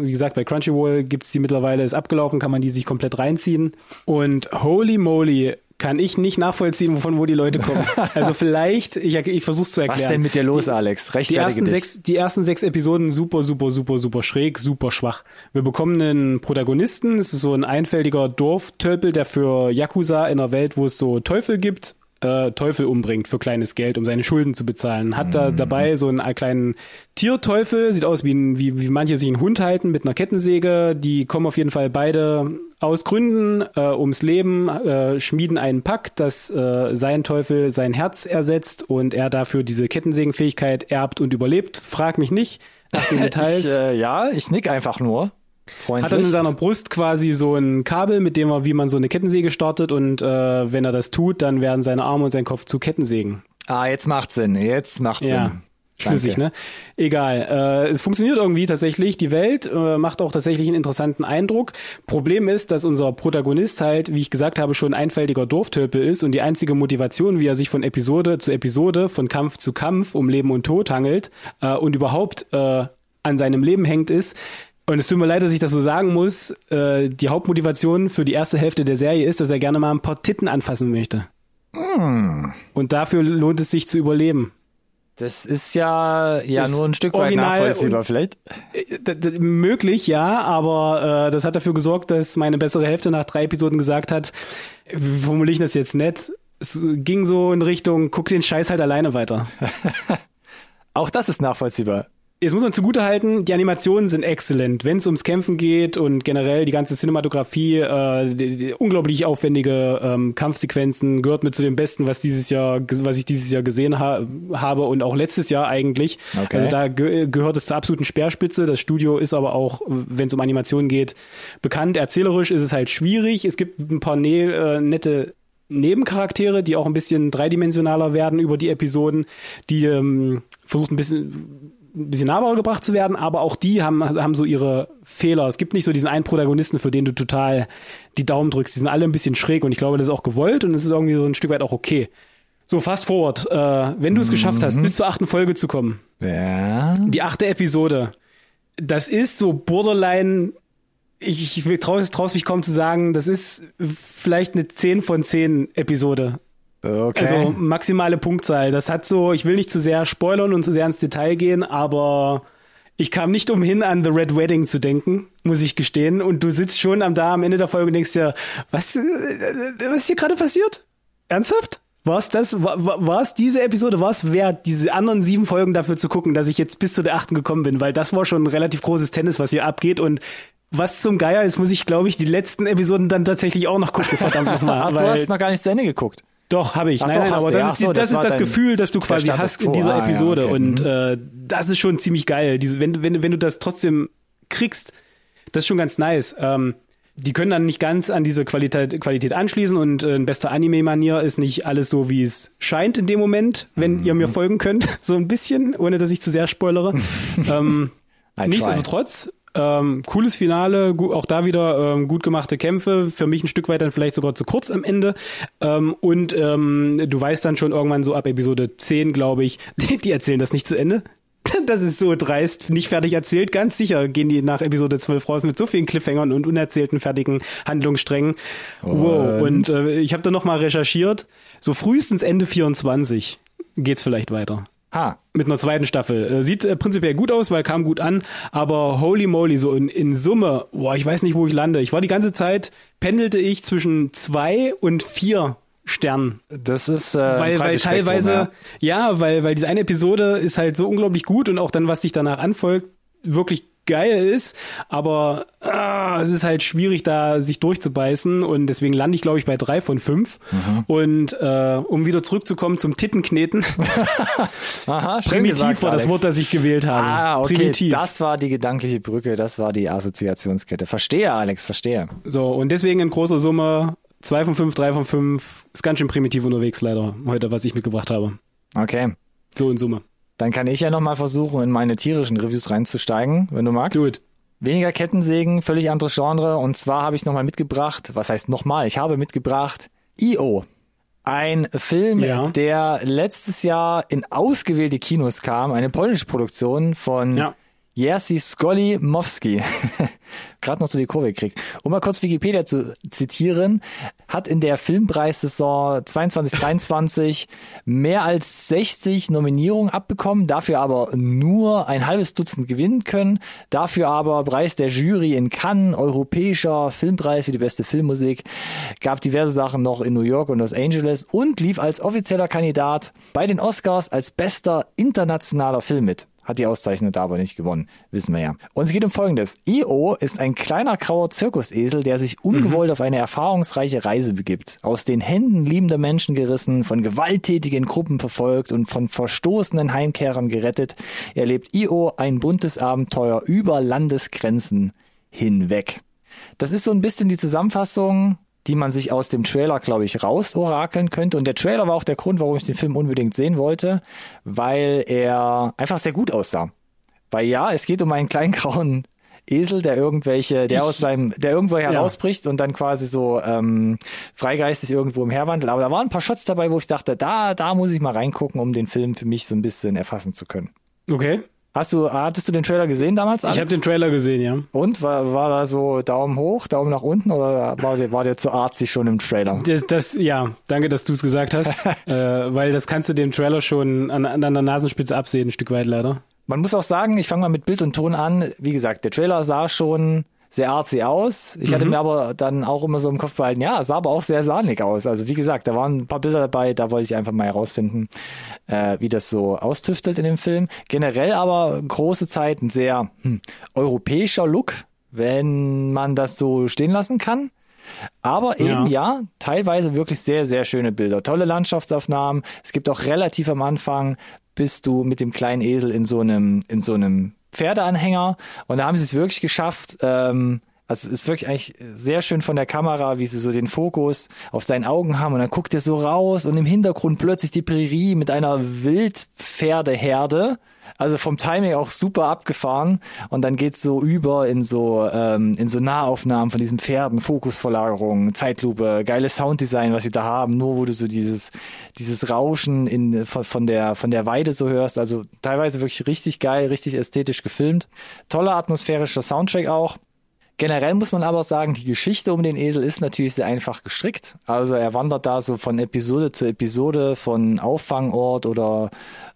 Äh, wie gesagt, bei Crunchyroll gibt's die mittlerweile, ist abgelaufen, kann man die sich komplett reinziehen. Und holy moly, kann ich nicht nachvollziehen, von wo die Leute kommen. Also vielleicht, ich, ich versuch's zu erklären. Was denn mit dir los, Alex? Die Rechtfertige ersten, dich. sechs, die ersten sechs Episoden super, super, super, super schräg, super schwach. Wir bekommen einen Protagonisten, es ist so ein einfältiger Dorftölpel, der für Yakuza in einer Welt, wo es so Teufel gibt, äh, Teufel umbringt für kleines Geld, um seine Schulden zu bezahlen. Hat da dabei so einen kleinen Tierteufel, sieht aus wie, ein, wie, wie manche sich einen Hund halten mit einer Kettensäge. Die kommen auf jeden Fall beide aus Gründen äh, ums Leben, äh, schmieden einen Pakt, dass äh, sein Teufel sein Herz ersetzt und er dafür diese Kettensägenfähigkeit erbt und überlebt. Frag mich nicht nach den Details. Ich, äh, ja, ich nick einfach nur. Hat dann in Freundlich. seiner Brust quasi so ein Kabel, mit dem er, wie man so eine Kettensäge startet und äh, wenn er das tut, dann werden seine Arme und sein Kopf zu Kettensägen. Ah, jetzt macht Sinn. Jetzt macht Ja. Sinn. Schlüssig, Danke. ne? Egal. Äh, es funktioniert irgendwie tatsächlich. Die Welt äh, macht auch tatsächlich einen interessanten Eindruck. Problem ist, dass unser Protagonist halt, wie ich gesagt habe, schon ein einfältiger Dorftölpel ist und die einzige Motivation, wie er sich von Episode zu Episode, von Kampf zu Kampf um Leben und Tod hangelt äh, und überhaupt äh, an seinem Leben hängt, ist, und es tut mir leid, dass ich das so sagen muss, äh, die Hauptmotivation für die erste Hälfte der Serie ist, dass er gerne mal ein paar Titten anfassen möchte. Hm. Und dafür lohnt es sich zu überleben. Das ist ja, ja Ist nur ein Stück weit nachvollziehbar und- vielleicht. D möglich, ja, aber äh, das hat dafür gesorgt, dass meine bessere Hälfte nach drei Episoden gesagt hat, wie formuliere ich das jetzt nett? Es ging so in Richtung, guck den Scheiß halt alleine weiter. Auch das ist nachvollziehbar. Jetzt muss man zugutehalten, die Animationen sind exzellent. Wenn es ums Kämpfen geht und generell die ganze Cinematografie, äh, die, die unglaublich aufwendige ähm, Kampfsequenzen gehört mit zu dem Besten, was dieses Jahr, was ich dieses Jahr gesehen ha habe und auch letztes Jahr eigentlich. Okay. Also da ge gehört es zur absoluten Speerspitze. Das Studio ist aber auch, wenn es um Animationen geht, bekannt. Erzählerisch ist es halt schwierig. Es gibt ein paar ne äh, nette Nebencharaktere, die auch ein bisschen dreidimensionaler werden über die Episoden, die ähm, versucht ein bisschen ein bisschen nahbarer gebracht zu werden, aber auch die haben, haben so ihre Fehler. Es gibt nicht so diesen einen Protagonisten, für den du total die Daumen drückst. Die sind alle ein bisschen schräg und ich glaube, das ist auch gewollt und es ist irgendwie so ein Stück weit auch okay. So, fast forward. Äh, wenn du es geschafft hast, bis zur achten Folge zu kommen, Ja. die achte Episode, das ist so borderline, ich, ich traue es mich kaum zu sagen, das ist vielleicht eine 10 von 10 Episode. Okay. Also maximale Punktzahl. Das hat so, ich will nicht zu sehr spoilern und zu sehr ins Detail gehen, aber ich kam nicht umhin, an The Red Wedding zu denken, muss ich gestehen. Und du sitzt schon am da am Ende der Folge und denkst dir, was, äh, was ist hier gerade passiert? Ernsthaft? War es das, war, es diese Episode, war es wert, diese anderen sieben Folgen dafür zu gucken, dass ich jetzt bis zu der achten gekommen bin, weil das war schon ein relativ großes Tennis, was hier abgeht und was zum Geier ist, muss ich, glaube ich, die letzten Episoden dann tatsächlich auch noch gucken, verdammt nochmal. Du hast noch gar nicht zu Ende geguckt. Doch, habe ich. Ach nein, doch, nein, aber das Ja, ist, ach so, das, das ist das Gefühl, das du quasi hast in dieser Ah, ja, Episode. okay. Und Mhm. äh, das ist schon ziemlich geil. Diese, wenn, wenn, wenn du das trotzdem kriegst, das ist schon ganz nice. Ähm, die können dann nicht ganz an diese Qualität, Qualität anschließen und äh, in bester Anime-Manier ist nicht alles so, wie es scheint in dem Moment, wenn Mhm. ihr mir folgen könnt. So ein bisschen, ohne dass ich zu sehr spoilere. ähm. Nichtsdestotrotz, Ähm, cooles Finale, auch da wieder ähm, gut gemachte Kämpfe, für mich ein Stück weit dann vielleicht sogar zu kurz am Ende. Ähm, und ähm, du weißt dann schon irgendwann so ab Episode 10, glaube ich, die, erzählen das nicht zu Ende. Das ist so dreist, nicht fertig erzählt. Ganz sicher gehen die nach Episode 12 raus mit so vielen Cliffhangern und unerzählten fertigen Handlungssträngen. Und? Wow. Und äh, ich habe da noch mal recherchiert. So frühestens Ende 24 geht's vielleicht weiter. Ha. Mit einer zweiten Staffel. Äh, sieht äh, prinzipiell gut aus, weil kam gut an, aber holy moly, so in, in Summe, boah, ich weiß nicht, wo ich lande. Ich war die ganze Zeit, pendelte ich zwischen zwei und vier Sternen. Das ist äh, Weil, weil teilweise, Spektrum, ja. weil, weil diese eine Episode ist halt so unglaublich gut und auch dann, was sich danach anfolgt, wirklich geil ist, aber ah, es ist halt schwierig, da sich durchzubeißen und deswegen lande ich, glaube ich, bei drei von fünf. Mhm. Und äh, um wieder zurückzukommen zum Tittenkneten. Aha, primitiv gesagt, war das Alex. Wort, das ich gewählt habe. Ah, okay. Primitiv. Das war die gedankliche Brücke, das war die Assoziationskette. Verstehe, Alex, verstehe. So, und deswegen in großer Summe zwei von fünf, drei von fünf. Ist ganz schön primitiv unterwegs leider heute, was ich mitgebracht habe. Okay. So in Summe. Dann kann ich ja nochmal versuchen, in meine tierischen Reviews reinzusteigen, wenn du magst. Gut. Weniger Kettensägen, völlig anderes Genre. Und zwar habe ich nochmal mitgebracht, was heißt nochmal? Ich habe mitgebracht I.O. Ein Film, Ja. der letztes Jahr in ausgewählte Kinos kam, eine polnische Produktion von Ja. Jerzy Skolimowski. Gerade noch so die Kurve gekriegt. Um mal kurz Wikipedia zu zitieren, hat in der Filmpreissaison 22-23 mehr als 60 Nominierungen abbekommen, dafür aber nur ein halbes Dutzend gewinnen können. Dafür aber Preis der Jury in Cannes, europäischer Filmpreis für die beste Filmmusik, gab diverse Sachen noch in New York und Los Angeles und lief als offizieller Kandidat bei den Oscars als bester internationaler Film mit. Hat die Auszeichnung da aber nicht gewonnen, wissen wir ja. Und es geht um Folgendes. Io ist ein kleiner grauer Zirkusesel, der sich ungewollt auf eine erfahrungsreiche Reise begibt. Aus den Händen liebender Menschen gerissen, von gewalttätigen Gruppen verfolgt und von verstoßenen Heimkehrern gerettet, erlebt Io ein buntes Abenteuer über Landesgrenzen hinweg. Das ist so ein bisschen die Zusammenfassung, die man sich aus dem Trailer, glaube ich, rausorakeln könnte. Und der Trailer war auch der Grund, warum ich den Film unbedingt sehen wollte, weil er einfach sehr gut aussah. Weil ja, es geht um einen kleinen grauen Esel, der irgendwelche, der aus seinem, der irgendwo herausbricht und dann quasi so ähm, freigeistig irgendwo umherwandelt. Aber da waren ein paar Shots dabei, wo ich dachte, da, da muss ich mal reingucken, um den Film für mich so ein bisschen erfassen zu können. Okay. Hast du, hattest du den Trailer gesehen damals? Ich Alex? habe den Trailer gesehen, ja. Und war, war da so Daumen hoch, Daumen nach unten oder war der, war der zu artsy schon im Trailer? Das, das, ja, danke, dass du es gesagt hast, äh, weil das kannst du dem Trailer schon an, an der Nasenspitze absehen, ein Stück weit leider. Man muss auch sagen, ich fange mal mit Bild und Ton an. Wie gesagt, der Trailer sah schon sehr artsy aus. Ich hatte mir aber dann auch immer so im Kopf behalten, ja, es sah aber auch sehr sahnig aus. Also wie gesagt, da waren ein paar Bilder dabei, da wollte ich einfach mal herausfinden, äh, wie das so austüftelt in dem Film. Generell aber große Zeit ein sehr hm, europäischer Look, wenn man das so stehen lassen kann. Aber eben ja. teilweise wirklich sehr, sehr schöne Bilder. Tolle Landschaftsaufnahmen. Es gibt auch relativ am Anfang, bist du mit dem kleinen Esel in so einem, in so einem Pferdeanhänger. Und da haben sie es wirklich geschafft. Ähm, also es ist wirklich eigentlich sehr schön von der Kamera, wie sie so den Fokus auf seinen Augen haben und dann guckt er so raus und im Hintergrund plötzlich die Prärie mit einer Wildpferdeherde. Also vom Timing auch super abgefahren und dann geht's so über in so ähm, in so Nahaufnahmen von diesen Pferden, Fokusverlagerung, Zeitlupe, geiles Sounddesign, was sie da haben, nur wo du so dieses dieses Rauschen in von, von der von der Weide so hörst, also teilweise wirklich richtig geil, richtig ästhetisch gefilmt. Toller atmosphärischer Soundtrack auch. Generell muss man aber sagen, die Geschichte um den Esel ist natürlich sehr einfach gestrickt. Also er wandert da so von Episode zu Episode, von Auffangort oder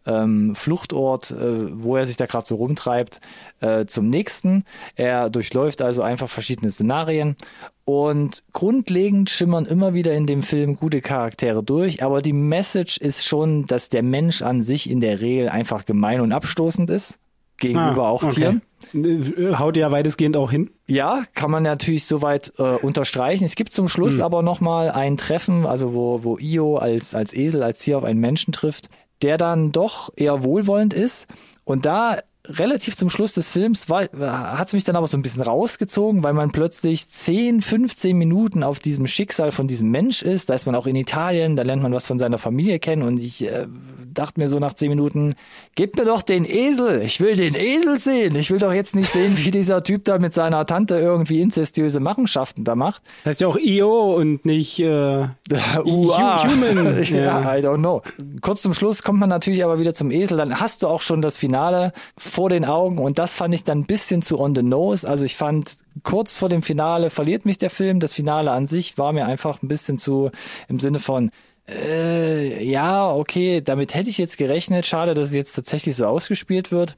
ähm, Fluchtort, äh, wo er sich da gerade so rumtreibt, äh, zum nächsten. Er durchläuft also einfach verschiedene Szenarien und grundlegend schimmern immer wieder in dem Film gute Charaktere durch, aber die Message ist schon, dass der Mensch an sich in der Regel einfach gemein und abstoßend ist gegenüber Ah, auch okay. Tieren. Äh, Haut ja weitestgehend auch hin. Ja, kann man natürlich soweit äh, unterstreichen. Es gibt zum Schluss aber nochmal ein Treffen, also wo, wo Io als, als Esel, als Tier auf einen Menschen trifft, der dann doch eher wohlwollend ist. Und da relativ zum Schluss des Films war, hat es mich dann aber so ein bisschen rausgezogen, weil man plötzlich 10, 15 Minuten auf diesem Schicksal von diesem Mensch ist. Da ist man auch in Italien, da lernt man was von seiner Familie kennen und ich äh, dachte mir so nach 10 Minuten, gebt mir doch den Esel, ich will den Esel sehen. Ich will doch jetzt nicht sehen, wie dieser Typ da mit seiner Tante irgendwie inzestiöse Machenschaften da macht. Das heißt ja auch IO und nicht äh, UA. Human. ja, I don't know. Kurz zum Schluss kommt man natürlich aber wieder zum Esel, dann hast du auch schon das Finale vor den Augen und das fand ich dann ein bisschen zu on the nose. Also ich fand, kurz vor dem Finale verliert mich der Film. Das Finale an sich war mir einfach ein bisschen zu im Sinne von, äh, ja, okay, damit hätte ich jetzt gerechnet. Schade, dass es jetzt tatsächlich so ausgespielt wird.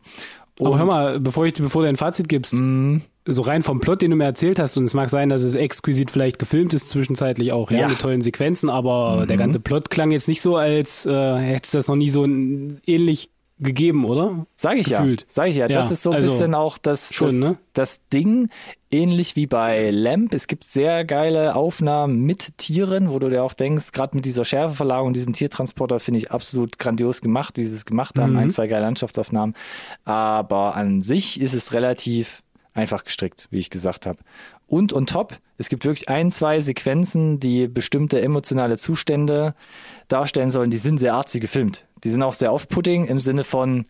Aber hör mal, bevor, ich, bevor du ein Fazit gibst, mm. so rein vom Plot, den du mir erzählt hast, und es mag sein, dass es exquisit vielleicht gefilmt ist, zwischenzeitlich auch, ja, ja. mit tollen Sequenzen, aber mhm. der ganze Plot klang jetzt nicht so, als äh, hätte es das noch nie so ähnlich gegeben, oder? Sag ich Gefühlt. ja. Sag ich ja. ja das ist so ein also bisschen auch das, schon, das, ne? das Ding, ähnlich wie bei Lamp. Es gibt sehr geile Aufnahmen mit Tieren, wo du dir auch denkst, gerade mit dieser Schärfeverlagerung, diesem Tiertransporter, finde ich absolut grandios gemacht, wie sie es gemacht haben. Mhm. Ein, zwei geile Landschaftsaufnahmen. Aber an sich ist es relativ einfach gestrickt, wie ich gesagt habe. Und on top, es gibt wirklich ein, zwei Sequenzen, die bestimmte emotionale Zustände darstellen sollen, die sind sehr artsy gefilmt. Die sind auch sehr off-putting im Sinne von,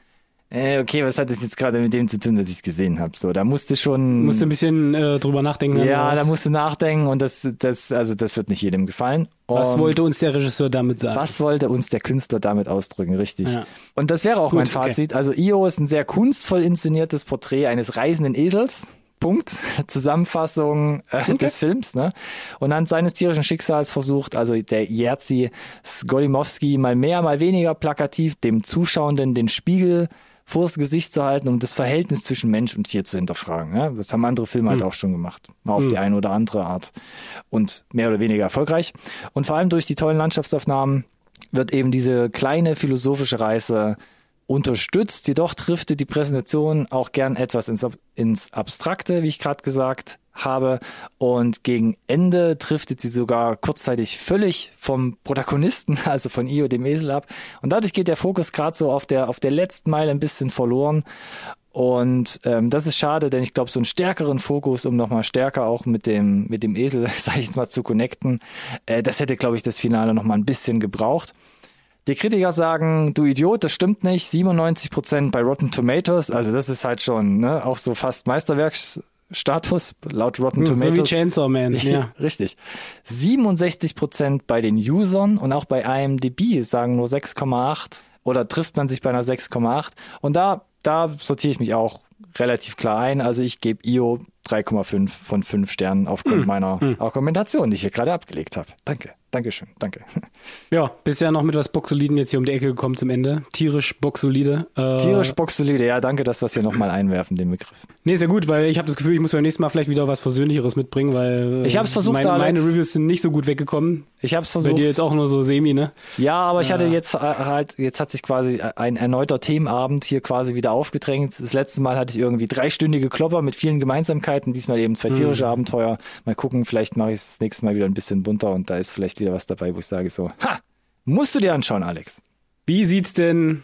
äh, okay, was hat das jetzt gerade mit dem zu tun, was ich gesehen habe? So, da musste schon. Musste ein bisschen äh, drüber nachdenken. Ja, da musste nachdenken und das, das, also das wird nicht jedem gefallen. Und was wollte uns der Regisseur damit sagen? Was wollte uns der Künstler damit ausdrücken, richtig? Ja. Und das wäre auch Gut, mein Fazit. Okay. Also Io ist ein sehr kunstvoll inszeniertes Porträt eines reisenden Esels Punkt, Zusammenfassung äh, okay. des Films. Ne? Und anhand seines tierischen Schicksals versucht also der Jerzy Skolimowski mal mehr, mal weniger plakativ dem Zuschauenden den Spiegel vors Gesicht zu halten, um das Verhältnis zwischen Mensch und Tier zu hinterfragen. Ja? Das haben andere Filme halt hm. auch schon gemacht. Mal auf hm. die eine oder andere Art. Und mehr oder weniger erfolgreich. Und vor allem durch die tollen Landschaftsaufnahmen wird eben diese kleine philosophische Reise unterstützt, jedoch trifft die Präsentation auch gern etwas ins, ins Abstrakte, wie ich gerade gesagt habe. Und gegen Ende driftet sie sogar kurzzeitig völlig vom Protagonisten, also von Io, dem Esel, ab. Und dadurch geht der Fokus gerade so auf der, auf der letzten Meile ein bisschen verloren. Und ähm, das ist schade, denn ich glaube, so einen stärkeren Fokus, um nochmal stärker auch mit dem, mit dem Esel, sag ich jetzt mal, zu connecten, äh, das hätte, glaube ich, das Finale nochmal ein bisschen gebraucht. Die Kritiker sagen, du Idiot, das stimmt nicht. 97 Prozent bei Rotten Tomatoes, also das ist halt schon ne, auch so fast Meisterwerksstatus laut Rotten hm, Tomatoes. So wie Chainsaw Man, ja. Richtig. 67 Prozent bei den Usern und auch bei IMDb sagen nur 6,8 oder trifft man sich bei einer 6,8 und da da sortiere ich mich auch relativ klar ein. Also ich gebe IO 3,5 von 5 Sternen aufgrund mm, meiner mm. Argumentation, die ich hier gerade abgelegt habe. Danke. Dankeschön, danke. Ja, bisher noch mit was Boxoliden jetzt hier um die Ecke gekommen zum Ende. Tierisch Boxolide. Äh, Tierisch Boxolide, ja, danke, dass wir es hier nochmal einwerfen, den Begriff. Nee, sehr gut, weil ich habe das Gefühl, ich muss beim nächsten Mal vielleicht wieder was Versöhnlicheres mitbringen, weil äh, ich hab's versucht, meine, meine Reviews sind nicht so gut weggekommen. Ich hab's versucht. Bei dir jetzt auch nur so semi, ne? Ja, aber ich hatte jetzt äh, halt, jetzt hat sich quasi ein erneuter Themenabend hier quasi wieder aufgedrängt. Das letzte Mal hatte ich irgendwie dreistündige Klopper mit vielen Gemeinsamkeiten, diesmal eben zwei tierische hm. Abenteuer. Mal gucken, vielleicht mache ich es das nächste Mal wieder ein bisschen bunter und da ist vielleicht wieder was dabei, wo ich sage so, ha, musst du dir anschauen, Alex. Wie sieht's denn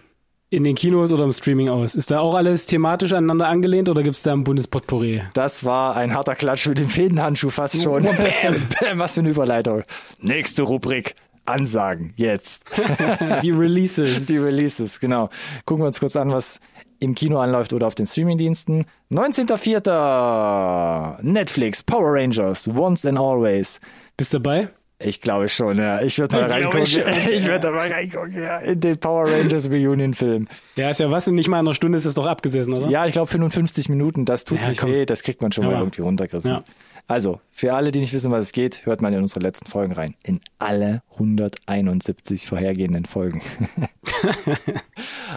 in den Kinos oder im Streaming aus? Ist da auch alles thematisch aneinander angelehnt oder gibt's da ein Bundespotpourri? Das war ein harter Klatsch mit dem Fädenhandschuh fast schon. Bam, bam, was für eine Überleitung. Nächste Rubrik. Ansagen, jetzt. Die Releases. Die Releases, genau. Gucken wir uns kurz an, was im Kino anläuft oder auf den Streamingdiensten. 19.04. Netflix, Power Rangers, Once and Always. Bist du dabei? Ich glaube schon, ja. Ich würde mal reingucken. Ich, ich würde mal reingucken, ja. In den Power Rangers Reunion Film. Ja, ist ja was, nicht mal in einer Stunde ist es doch abgesessen, oder? Ja, ich glaube 55 Minuten, das tut ja, nicht komm. weh, das kriegt man schon ja, mal irgendwie runtergerissen. Ja. Also, für alle, die nicht wissen, was es geht, hört mal in unsere letzten Folgen rein. In alle 171 vorhergehenden Folgen.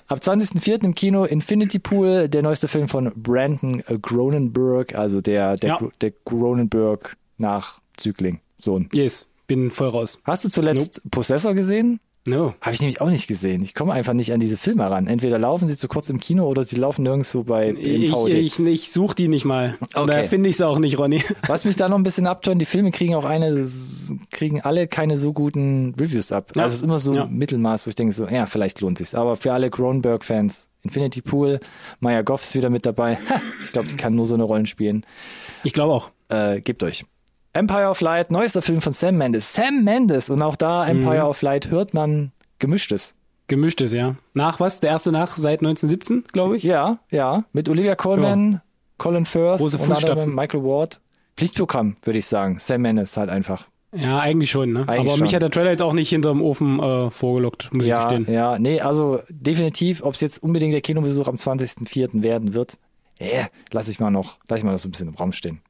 Ab 20.04. im Kino Infinity Pool, der neueste Film von Brandon Cronenberg, also der, der, ja. der Cronenberg nach Zügling. Sohn. Yes bin voll raus. Hast du zuletzt nope. Possessor gesehen? No. Habe ich nämlich auch nicht gesehen. Ich komme einfach nicht an diese Filme ran. Entweder laufen sie zu kurz im Kino oder sie laufen nirgendwo bei Ich, ich, ich suche die nicht mal. Okay. Da finde ich sie auch nicht, Ronny. Was mich da noch ein bisschen abtönt, die Filme kriegen auch eine, kriegen alle keine so guten Reviews ab. Ja. Also es ist immer so Ja. Mittelmaß, wo ich denke so, ja, vielleicht lohnt sich's. Aber für alle Cronenberg-Fans, Infinity Pool, Maya Goff ist wieder mit dabei. Ha, ich glaube, die kann nur so eine Rollen spielen. Ich glaube auch. Äh, gebt euch. Empire of Light, neuester Film von Sam Mendes. Sam Mendes! Und auch da, Empire Mhm. of Light, hört man Gemischtes. Gemischtes, ja. Nach was? Der erste nach seit 1917, glaube ich. Ja, ja. Mit Olivia Colman, Colin Firth, Große Fußstapfen. Michael Ward. Pflichtprogramm, würde ich sagen. Sam Mendes halt einfach. Ja, eigentlich schon, ne? Eigentlich Aber schon. mich hat der Trailer jetzt auch nicht hinterm Ofen äh, vorgelockt, muss ich Ja, gestehen. ja, nee, also definitiv, ob es jetzt unbedingt der Kinobesuch am 20.04. werden wird, äh, lass ich mal noch, lass ich mal noch so ein bisschen im Raum stehen.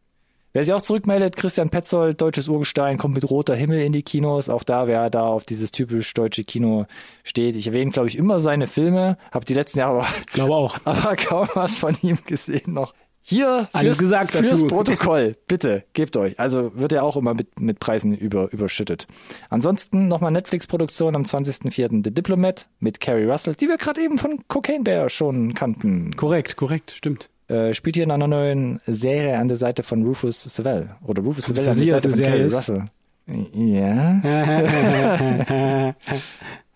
Wer sich auch zurückmeldet, Christian Petzold, Deutsches Urgestein, kommt mit roter Himmel in die Kinos. Auch da, wer da auf dieses typisch deutsche Kino steht. Ich erwähne, glaube ich, immer seine Filme, habe die letzten Jahre aber, Glaube auch. aber kaum was von ihm gesehen noch. Hier Alles fürs, gesagt fürs dazu. Protokoll, bitte, gebt euch. Also wird er auch immer mit, mit Preisen über, überschüttet. Ansonsten nochmal Netflix-Produktion am 20.04. The Diplomat mit Carrie Russell, die wir gerade eben von Cocaine Bear schon kannten. Korrekt, korrekt, stimmt. Äh, spielt hier in einer neuen Serie an der Seite von Rufus Sewell. Oder Rufus Sewell an der Seite von Carrie Serie ist? Russell. Ja.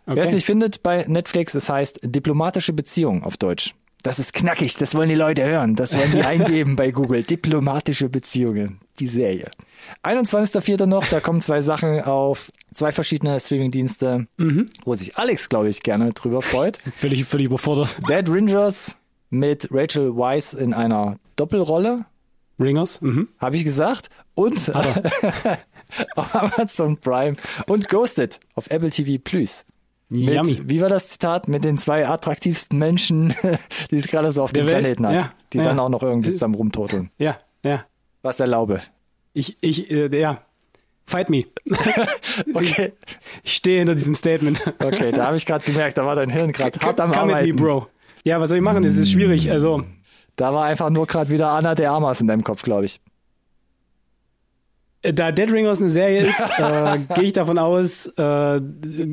Wer es Okay. nicht findet bei Netflix, es heißt diplomatische Beziehung auf Deutsch. Das ist knackig, das wollen die Leute hören. Das wollen die eingeben bei Google. Diplomatische Beziehungen, die Serie. 21.04. noch, da kommen zwei Sachen auf zwei verschiedene Streamingdienste, Mhm. wo sich Alex, glaube ich, gerne drüber freut. Völlig, völlig überfordert. Dead Rangers mit Rachel Weisz in einer Doppelrolle, Ringers? Mhm. habe ich gesagt. Und auf Amazon Prime und Ghosted auf Apple TV Plus. Mit, Yummy. wie war das Zitat? Mit den zwei attraktivsten Menschen, die es gerade so auf Der dem Welt? Planeten hat. Ja, die ja. dann auch noch irgendwie zusammen rumtoteln. Ja, ja. Was erlaube. Ich, ich, äh, ja. Fight me. Okay, Ich stehe hinter diesem Statement. okay, da habe ich gerade gemerkt, da war dein Hirn gerade hart am Come at me, Arbeiten. Bro. Ja, was soll ich machen? Es ist schwierig. Also, Da war einfach nur gerade wieder Anna de Armas in deinem Kopf, glaube ich. da Dead Ringers eine Serie ist, äh, gehe ich davon aus, äh,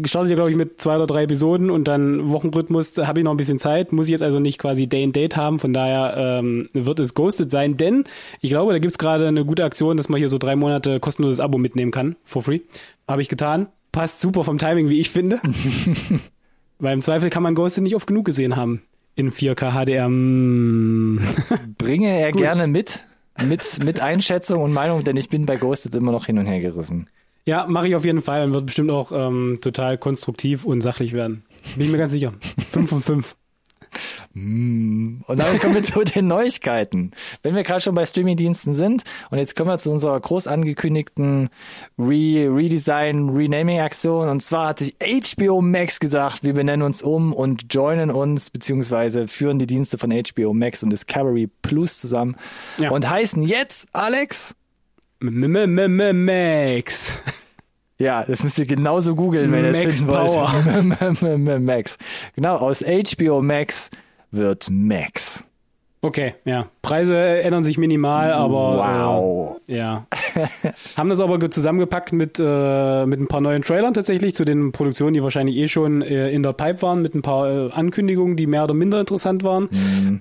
startet ja, glaube ich, mit zwei oder drei Episoden und dann Wochenrhythmus, habe ich noch ein bisschen Zeit, muss ich jetzt also nicht quasi Day and Date haben, von daher ähm, wird es Ghosted sein, denn ich glaube, da gibt's gerade eine gute Aktion, dass man hier so drei Monate kostenloses Abo mitnehmen kann, for free. Habe ich getan. Passt super vom Timing, wie ich finde. Weil im Zweifel kann man Ghosted nicht oft genug gesehen haben. In 4K HDR. Mm. Bringe er Gut. gerne mit, mit, mit Einschätzung und Meinung, denn ich bin bei Ghosted immer noch hin und her gerissen. Ja, mache ich auf jeden Fall und wird bestimmt auch ähm, total konstruktiv und sachlich werden. Bin ich mir ganz sicher. Fünf von Und damit kommen wir zu den Neuigkeiten. Wenn wir gerade schon bei Streamingdiensten sind und jetzt kommen wir zu unserer groß angekündigten Re Redesign, Renaming-Aktion. Und zwar hat sich HBO Max gedacht, wir benennen uns um und joinen uns, beziehungsweise führen die Dienste von HBO Max und Discovery Plus zusammen Ja. und heißen jetzt, Alex, M- m- m- m- Max. ja, das müsst ihr genauso googeln, wenn ihr es Max finden wollt. Max. Genau, aus HBO Max wird Max. Okay, ja. Preise ändern sich minimal, aber Wow. äh, ja. Haben das aber ge- zusammengepackt mit, äh, mit ein paar neuen Trailern tatsächlich zu den Produktionen, die wahrscheinlich eh schon äh, in der Pipe waren, mit ein paar äh, Ankündigungen, die mehr oder minder interessant waren.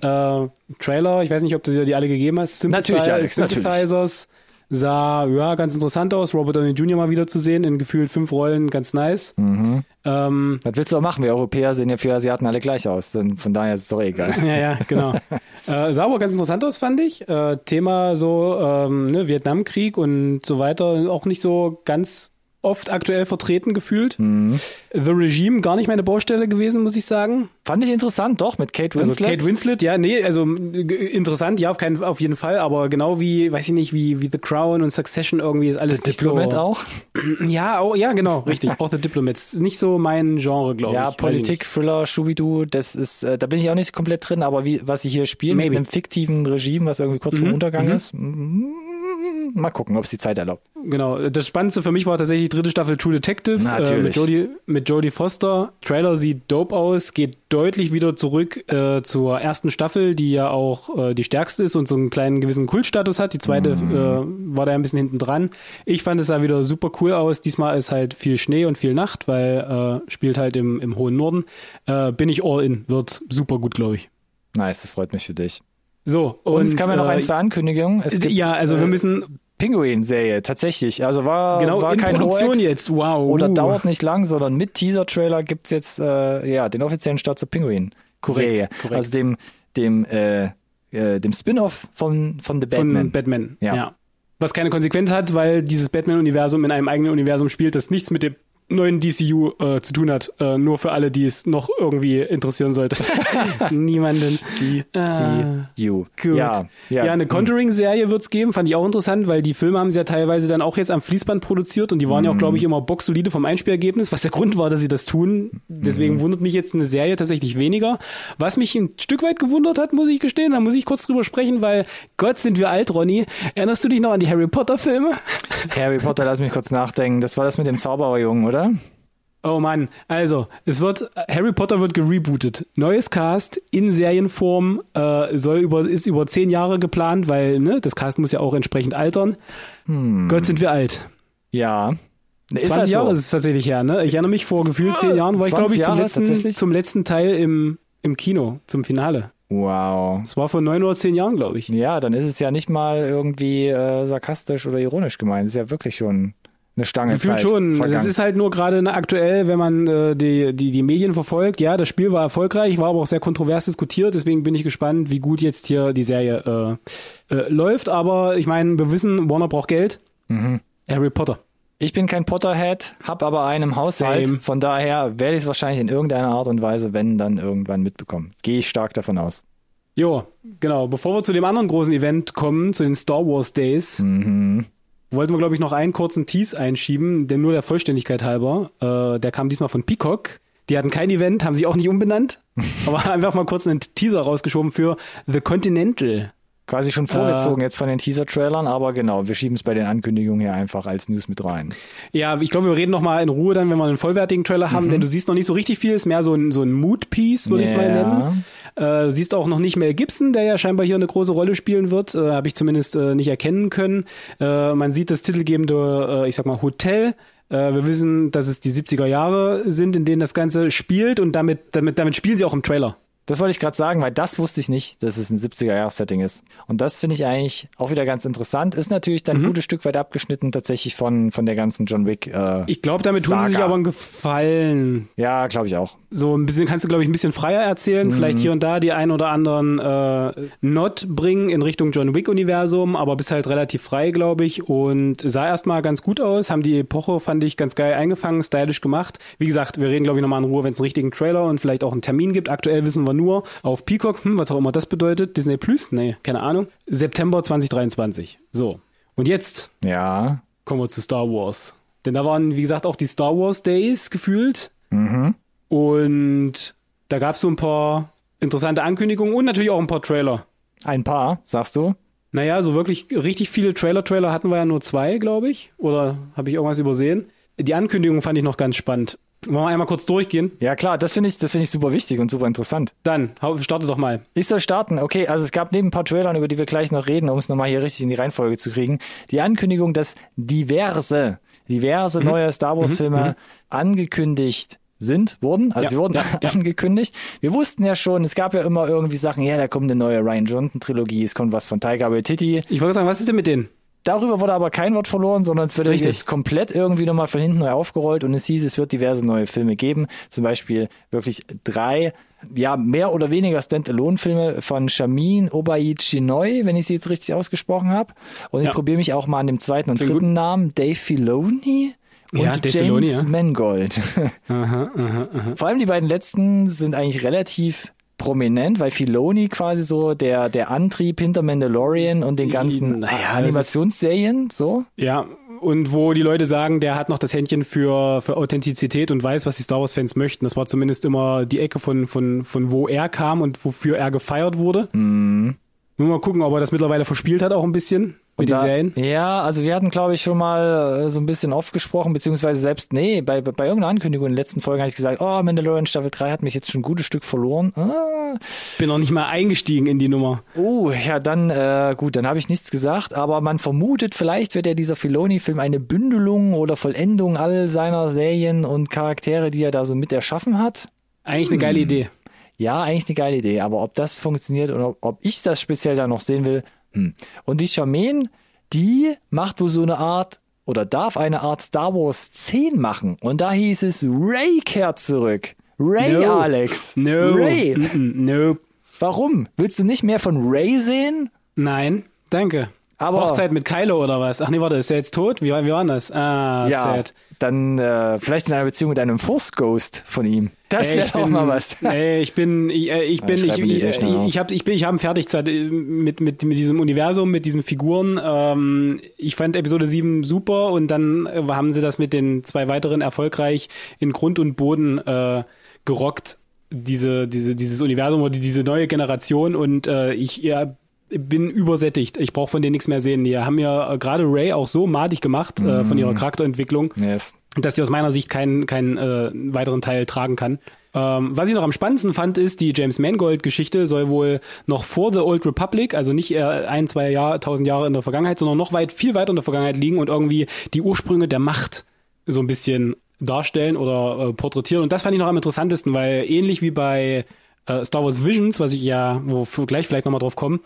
Äh, Trailer, ich weiß nicht, ob du dir die alle gegeben hast. Mhm. Natürlich, Alex, natürlich. Sah ja ganz interessant aus, Robert Downey Jr. mal wieder zu sehen, in gefühlt fünf Rollen, ganz nice. Mhm. Ähm, Was willst du auch machen? Wir Europäer sehen ja für Asiaten alle gleich aus. Denn von daher ist es doch egal. Ja, ja, genau. äh, sah aber ganz interessant aus, fand ich. Äh, Thema so ähm, ne, Vietnamkrieg und so weiter, auch nicht so ganz oft aktuell vertreten gefühlt. Mhm. The Regime gar nicht meine Baustelle gewesen, muss ich sagen. Fand ich interessant, doch, mit Kate Also Winslet. Kate Winslet, ja, nee, also äh, interessant, ja, auf keinen, auf jeden Fall, aber genau wie, weiß ich nicht, wie, wie The Crown und Succession irgendwie ist alles nicht Diplomat so, auch. Ja, oh, ja, genau, richtig. Auch The Diplomats. Nicht so mein Genre, glaube Ja, ich. Nicht. Politik, Thriller, Schubidu, das ist, äh, da bin ich auch nicht komplett drin, aber wie, was sie hier spielen, Maybe. Mhm, mit einem fiktiven Regime, was irgendwie kurz vor dem Untergang ist. mm, mal gucken, ob es die Zeit erlaubt. Genau, das Spannendste für mich war tatsächlich die dritte Staffel True Detective äh, mit, Jodie, mit Jodie Foster. Trailer sieht dope aus, geht deutlich wieder zurück äh, zur ersten Staffel, die ja auch äh, die stärkste ist und so einen kleinen gewissen Kultstatus hat. Die zweite äh, war da ein bisschen hinten dran. Ich fand es sah wieder super cool aus. Diesmal ist halt viel Schnee und viel Nacht, weil äh, spielt halt im, im hohen Norden. Äh, bin ich all in, wird super gut, glaube ich. Nice, das freut mich für dich. So, Und, es kam ja noch äh, ein, zwei Ankündigungen. Es gibt, ja, also äh, wir müssen Pinguin-Serie, tatsächlich. Also war, genau war in kein Produktion Hoax jetzt. Wow. Oder uh. dauert nicht lang, sondern mit Teaser-Trailer gibt's jetzt äh, ja den offiziellen Start zur Pinguin-Serie. Also dem, dem, äh, äh, dem Spin-off von, von The Batman. Von Batman, Ja. ja. Was keine Konsequenz hat, weil dieses Batman-Universum in einem eigenen Universum spielt, das nichts mit dem neuen DCU äh, zu tun hat. Äh, nur für alle, die es noch irgendwie interessieren sollte. Niemanden. Ah. DCU. Gut. Ja, ja. Ja, eine Conjuring-Serie wird's geben, fand ich auch interessant, weil die Filme haben sie ja teilweise dann auch jetzt am Fließband produziert und die waren ja auch, glaube Mhm. ich, immer boxsolide vom Einspielergebnis, was der Grund war, dass sie das tun. Deswegen Mhm. wundert mich jetzt eine Serie tatsächlich weniger. Was mich ein Stück weit gewundert hat, muss ich gestehen, da muss ich kurz drüber sprechen, weil Gott sind wir alt, Ronny. Erinnerst du dich noch an die Harry Potter-Filme? Harry Potter, lass mich kurz nachdenken. Das war das mit dem Zaubererjungen, oder? Oh Mann, also es wird Harry Potter wird gerebootet, neues Cast in Serienform äh, soll über ist über zehn Jahre geplant, weil ne das Cast muss ja auch entsprechend altern. Gott sind wir alt. Ja. Ist 20 halt so. Jahre ist es tatsächlich her, ne? Ich erinnere mich vor gefühlt zehn Jahren war ich 20 glaube ich zum Jahre, letzten zum letzten Teil im im Kino zum Finale. Wow. Das war vor neun oder zehn Jahren, glaube ich. Ja, dann ist es ja nicht mal irgendwie äh, sarkastisch oder ironisch gemeint. Es ist ja wirklich schon eine Stange Gefühlt Zeit schon. vergangen. Es ist halt nur gerade ne, aktuell, wenn man äh, die, die, die Medien verfolgt. Ja, das Spiel war erfolgreich, war aber auch sehr kontrovers diskutiert. Deswegen bin ich gespannt, wie gut jetzt hier die Serie äh, äh, läuft. Aber ich meine, wir wissen, Warner braucht Geld. Mhm. Harry Potter. Ich bin kein Potterhead, hab aber einen im Haushalt. Same. Von daher werde ich es wahrscheinlich in irgendeiner Art und Weise, wenn dann irgendwann mitbekommen. Gehe ich stark davon aus. Jo, genau. Bevor wir zu dem anderen großen Event kommen, zu den Star Wars Days, Mhm. Wollten wir, glaube ich, noch einen kurzen Tease einschieben, denn nur der Vollständigkeit halber. Äh, der kam diesmal von Peacock. Die hatten kein Event, haben sich auch nicht umbenannt, aber einfach mal kurz einen Teaser rausgeschoben für The Continental. Quasi schon Äh. vorgezogen jetzt von den Teaser-Trailern, aber genau, wir schieben es bei den Ankündigungen hier einfach als News mit rein. Ja, ich glaube, wir reden noch mal in Ruhe dann, wenn wir einen vollwertigen Trailer haben, denn du siehst noch nicht so richtig viel, ist mehr so ein, so ein Mood-Piece, würde ich es mal nennen. Äh, du siehst auch noch nicht Mel Gibson, der ja scheinbar hier eine große Rolle spielen wird, äh, habe ich zumindest äh, nicht erkennen können. Äh, man sieht das titelgebende, äh, ich sag mal, Hotel. Äh, wir wissen, dass es die 70er Jahre sind, in denen das Ganze spielt und damit, damit, damit spielen sie auch im Trailer. Das wollte ich gerade sagen, weil das wusste ich nicht, dass es ein 70er-Jahres-Setting ist. Und das finde ich eigentlich auch wieder ganz interessant. Ist natürlich Mhm. dann ein gutes Stück weit abgeschnitten tatsächlich von, von der ganzen John Wick. Äh, Ich glaube, damit tun sie sich Saga. aber einen Gefallen. ja, glaube ich auch. so ein bisschen kannst du glaube ich ein bisschen freier erzählen, vielleicht hier und da die ein oder anderen äh, Not bringen in Richtung John Wick Universum, aber bist halt relativ frei, glaube ich und sah erstmal ganz gut aus, haben die Epoche fand ich ganz geil eingefangen, stylisch gemacht. Wie gesagt, wir reden glaube ich nochmal in Ruhe, wenn es einen richtigen Trailer und vielleicht auch einen Termin gibt. Aktuell wissen wir nur auf Peacock, hm, was auch immer das bedeutet, Disney Plus, nee, keine Ahnung, September 2023. So. Und jetzt Ja. kommen wir zu Star Wars. Denn da waren, wie gesagt, auch die Star Wars Days gefühlt. Mhm. Und da gab es so ein paar interessante Ankündigungen und natürlich auch ein paar Trailer. Ein paar, sagst du? Naja, so wirklich richtig viele Trailer-Trailer hatten wir ja nur zwei, glaube ich. Oder habe ich irgendwas übersehen? Die Ankündigung fand ich noch ganz spannend. Wollen wir einmal kurz durchgehen? Ja, klar, das finde ich, das finde ich super wichtig und super interessant. Dann, starte doch mal. Ich soll starten. Okay, also es gab neben ein paar Trailern, über die wir gleich noch reden, um es nochmal hier richtig in die Reihenfolge zu kriegen, die Ankündigung, dass diverse, diverse neue Star Wars Filme angekündigt sind, wurden, also Ja, sie wurden ja, ja. angekündigt. Wir wussten ja schon, es gab ja immer irgendwie Sachen, ja, da kommt eine neue Ryan Johnson Trilogie, es kommt was von Taika Waititi. Ich wollte sagen, was ist denn mit denen? Darüber wurde aber kein Wort verloren, sondern es wird Richtig. jetzt komplett irgendwie nochmal von hinten neu aufgerollt und es hieß, es wird diverse neue Filme geben. Zum Beispiel wirklich drei, ja, mehr oder weniger Standalone-Filme von Shamin Obaid Chinoy, wenn ich sie jetzt richtig ausgesprochen habe. Und ich Ja. probiere mich auch mal an dem zweiten und Klingt dritten Namen, Dave Filoni. Und Ja, James Filoni, ja. Mangold. Aha, aha, aha. Vor allem die beiden letzten sind eigentlich relativ prominent, weil Filoni quasi so der, der Antrieb hinter Mandalorian und den ganzen Naja, ist- Animationsserien, so. Ja, und wo die Leute sagen, der hat noch das Händchen für, für Authentizität und weiß, was die Star Wars-Fans möchten. Das war zumindest immer die Ecke von, von, von wo er kam und wofür er gefeiert wurde. Mhm. Nur mal gucken, ob er das mittlerweile verspielt hat auch ein bisschen. Mit den da, Serien? Ja, also wir hatten, glaube ich, schon mal äh, so ein bisschen oft gesprochen, beziehungsweise selbst, nee, bei, bei irgendeiner Ankündigung in den letzten Folgen habe ich gesagt, oh, Mandalorian Staffel 3 hat mich jetzt schon ein gutes Stück verloren. Ah. Bin noch nicht mal eingestiegen in die Nummer. Oh, ja, dann, äh, gut, dann habe ich nichts gesagt, aber man vermutet, vielleicht wird ja dieser Filoni-Film eine Bündelung oder Vollendung all seiner Serien und Charaktere, die er da so mit erschaffen hat. Eigentlich eine geile Idee. Ja, eigentlich eine geile Idee, aber ob das funktioniert oder ob ich das speziell da noch sehen will. Hm. Und die Charmaine, die macht wohl so eine Art oder darf eine Art Star Wars 10 machen. Und da hieß es, Ray kehrt zurück. Ray, No. Alex. No. Ray. Mm -mm, nope. Warum? Willst du nicht mehr von Ray sehen? Nein, danke. Aber- Hochzeit mit Kylo oder was? Ach nee, warte, ist der jetzt tot? Wie, wie war denn das? Ah, ja, sad. dann äh, vielleicht in einer Beziehung mit einem Force Ghost von ihm. Das wäre bin- mal was. Ey, ich bin, ich, äh, ich bin, ich, ich, ich, ich habe, ich bin, ich habe Fertigzeit äh, mit, mit, mit diesem Universum, mit diesen Figuren. Ähm, ich fand Episode 7 super und dann äh, haben sie das mit den zwei weiteren erfolgreich in Grund und Boden äh, gerockt. Diese, diese, dieses Universum oder diese neue Generation und äh, ich ja, bin übersättigt. Ich brauche von denen nichts mehr sehen. Die haben ja äh, gerade Ray auch so madig gemacht äh, von Mhm. ihrer Charakterentwicklung Yes. dass die aus meiner Sicht keinen keinen äh, weiteren Teil tragen kann. Ähm, was ich noch am spannendsten fand, ist, die James Mangold-Geschichte soll wohl noch vor The Old Republic, also nicht äh, ein, zwei Jahr, tausend Jahre in der Vergangenheit, sondern noch weit, viel weiter in der Vergangenheit liegen und irgendwie die Ursprünge der Macht so ein bisschen darstellen oder äh, porträtieren. Und das fand ich noch am interessantesten, weil ähnlich wie bei äh, Star Wars Visions, was ich ja, wo gleich vielleicht nochmal drauf kommen,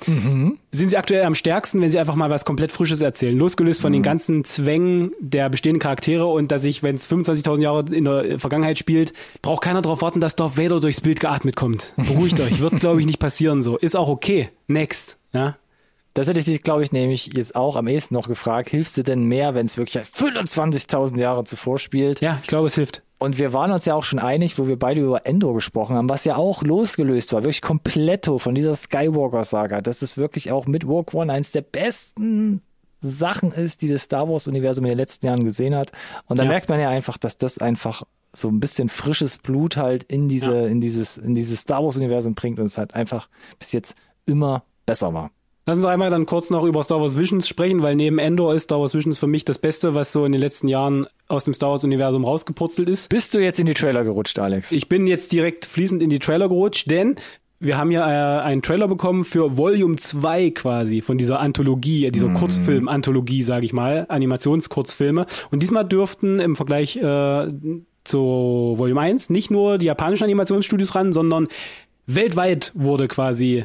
sind sie aktuell am stärksten, wenn sie einfach mal was komplett Frisches erzählen. Losgelöst von den ganzen Zwängen der bestehenden Charaktere und dass ich, wenn es 25.000 Jahre in der Vergangenheit spielt, braucht keiner darauf warten, dass Darth Vader durchs Bild geatmet kommt. Beruhigt euch, wird glaube ich nicht passieren so. Ist auch okay. Next. Ja. Das hätte ich dich, glaube ich, nämlich jetzt auch am ehesten noch gefragt. Hilfst du denn mehr, wenn es wirklich 25.000 Jahre zuvor spielt? Ja, ich glaube, es hilft. Und wir waren uns ja auch schon einig, wo wir beide über Endor gesprochen haben, was ja auch losgelöst war, wirklich kompletto von dieser Skywalker-Saga, dass es wirklich auch mit Rogue One eins der besten Sachen ist, die das Star Wars-Universum in den letzten Jahren gesehen hat. Und da Ja. merkt man ja einfach, dass das einfach so ein bisschen frisches Blut halt in diese, in dieses, in dieses Star Wars-Universum bringt und es halt einfach bis jetzt immer besser war. Lass uns einmal dann kurz noch über Star Wars Visions sprechen, weil neben Endor ist Star Wars Visions für mich das Beste, was so in den letzten Jahren aus dem Star Wars Universum rausgepurzelt ist. Bist du jetzt in die Trailer gerutscht, Alex? Ich bin jetzt direkt fließend in die Trailer gerutscht, denn wir haben ja äh, einen Trailer bekommen für Volume 2 quasi von dieser Anthologie, äh, dieser Kurzfilm-Anthologie, sage ich mal, Animationskurzfilme. Und diesmal dürften im Vergleich äh, zu Volume 1 nicht nur die japanischen Animationsstudios ran, sondern weltweit wurde quasi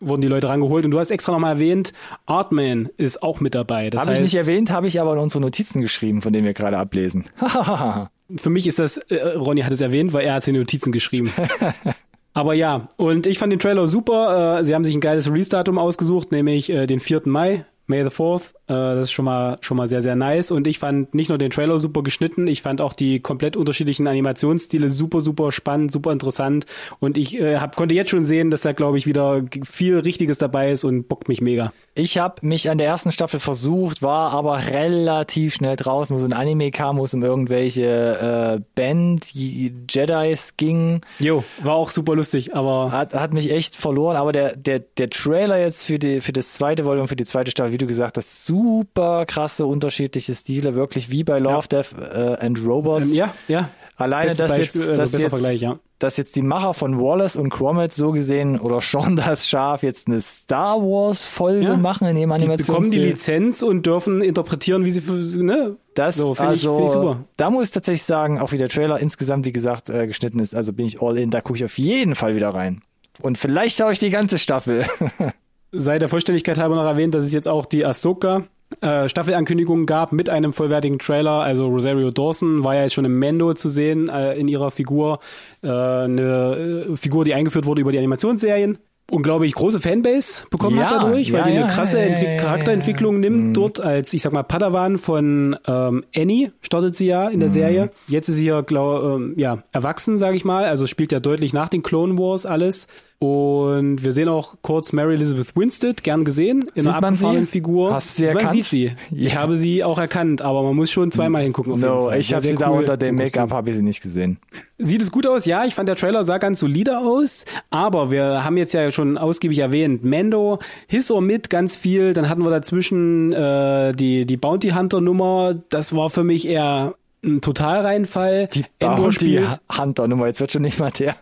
wurden die Leute rangeholt und du hast extra nochmal erwähnt, Artman ist auch mit dabei. Habe ich nicht erwähnt, habe ich aber in unsere Notizen geschrieben, von denen wir gerade ablesen. Für mich ist das, äh, Ronny hat es erwähnt, weil er hat es in die Notizen geschrieben. Aber ja, und ich fand den Trailer super. Äh, sie haben sich ein geiles Release-Datum ausgesucht, nämlich äh, den 4. Mai, May the 4th. Äh, das ist schon mal, schon mal sehr, sehr nice. Und ich fand nicht nur den Trailer super geschnitten, ich fand auch die komplett unterschiedlichen Animationsstile super, super spannend, super interessant. Und ich äh, hab, konnte jetzt schon sehen, dass da, glaube ich, wieder viel Richtiges dabei ist und bockt mich mega. Ich habe mich an der ersten Staffel versucht, war aber relativ schnell draußen, wo so ein Anime kam, wo es um irgendwelche äh, Band Jedis ging. Jo, war auch super lustig, aber Hat, hat mich echt verloren, aber der, der, der Trailer jetzt für, die, für das zweite Volume, für die zweite Staffel, wie du gesagt hast, super krasse unterschiedliche Stile, wirklich wie bei Love, Death äh, and Robots. ähm, ja, ja. Alleine, dass Beispiel, jetzt, also dass, jetzt, Vergleich, ja. dass jetzt die Macher von Wallace und Gromit so gesehen oder Sean das Schaf jetzt eine Star Wars Folge Ja. machen in dem Die Animations bekommen die Lizenz und dürfen interpretieren, wie sie für, ne? Das so, finde also, ich, find ich super. da muss ich tatsächlich sagen, auch wie der Trailer insgesamt, wie gesagt, äh, geschnitten ist, also bin ich all in, da gucke ich auf jeden Fall wieder rein. Und vielleicht schaue ich die ganze Staffel. Sei der Vollständigkeit halber noch erwähnt, dass es jetzt auch die Ahsoka äh, Staffelankündigung gab mit einem vollwertigen Trailer. Also Rosario Dawson war ja jetzt schon im Mando zu sehen äh, in ihrer Figur. Äh, eine äh, Figur, die eingeführt wurde über die Animationsserien. Und glaube ich, große Fanbase bekommen Ja, hat dadurch, weil ja, die eine ja, krasse ja, ja, Entwick Charakterentwicklung nimmt dort als, ich sag mal, Padawan von ähm, Annie startet sie ja in der Serie. Jetzt ist sie ja, glaub, ähm, ja, erwachsen, sage ich mal. Also spielt ja deutlich nach den Clone Wars alles. Und wir sehen auch kurz Mary Elizabeth Winstead, gern gesehen, in Sieht einer man abgefahrenen sie? Figur. Hast du sie man erkannt? sieht sie. Ich Ja. habe sie auch erkannt, aber man muss schon zweimal hingucken. Auf jeden No, Fall. ich habe sie da cool unter dem Make-up, habe ich sie nicht gesehen. Sieht es gut aus? Ja, ich fand der Trailer sah ganz solide aus, aber wir haben jetzt ja schon ausgiebig erwähnt, Mando, His or Mit ganz viel, dann hatten wir dazwischen äh, die, die Bounty Hunter Nummer, das war für mich eher ein Totalreinfall. Die Endor Bounty spielt, Hunter Nummer, jetzt wird schon nicht mal der,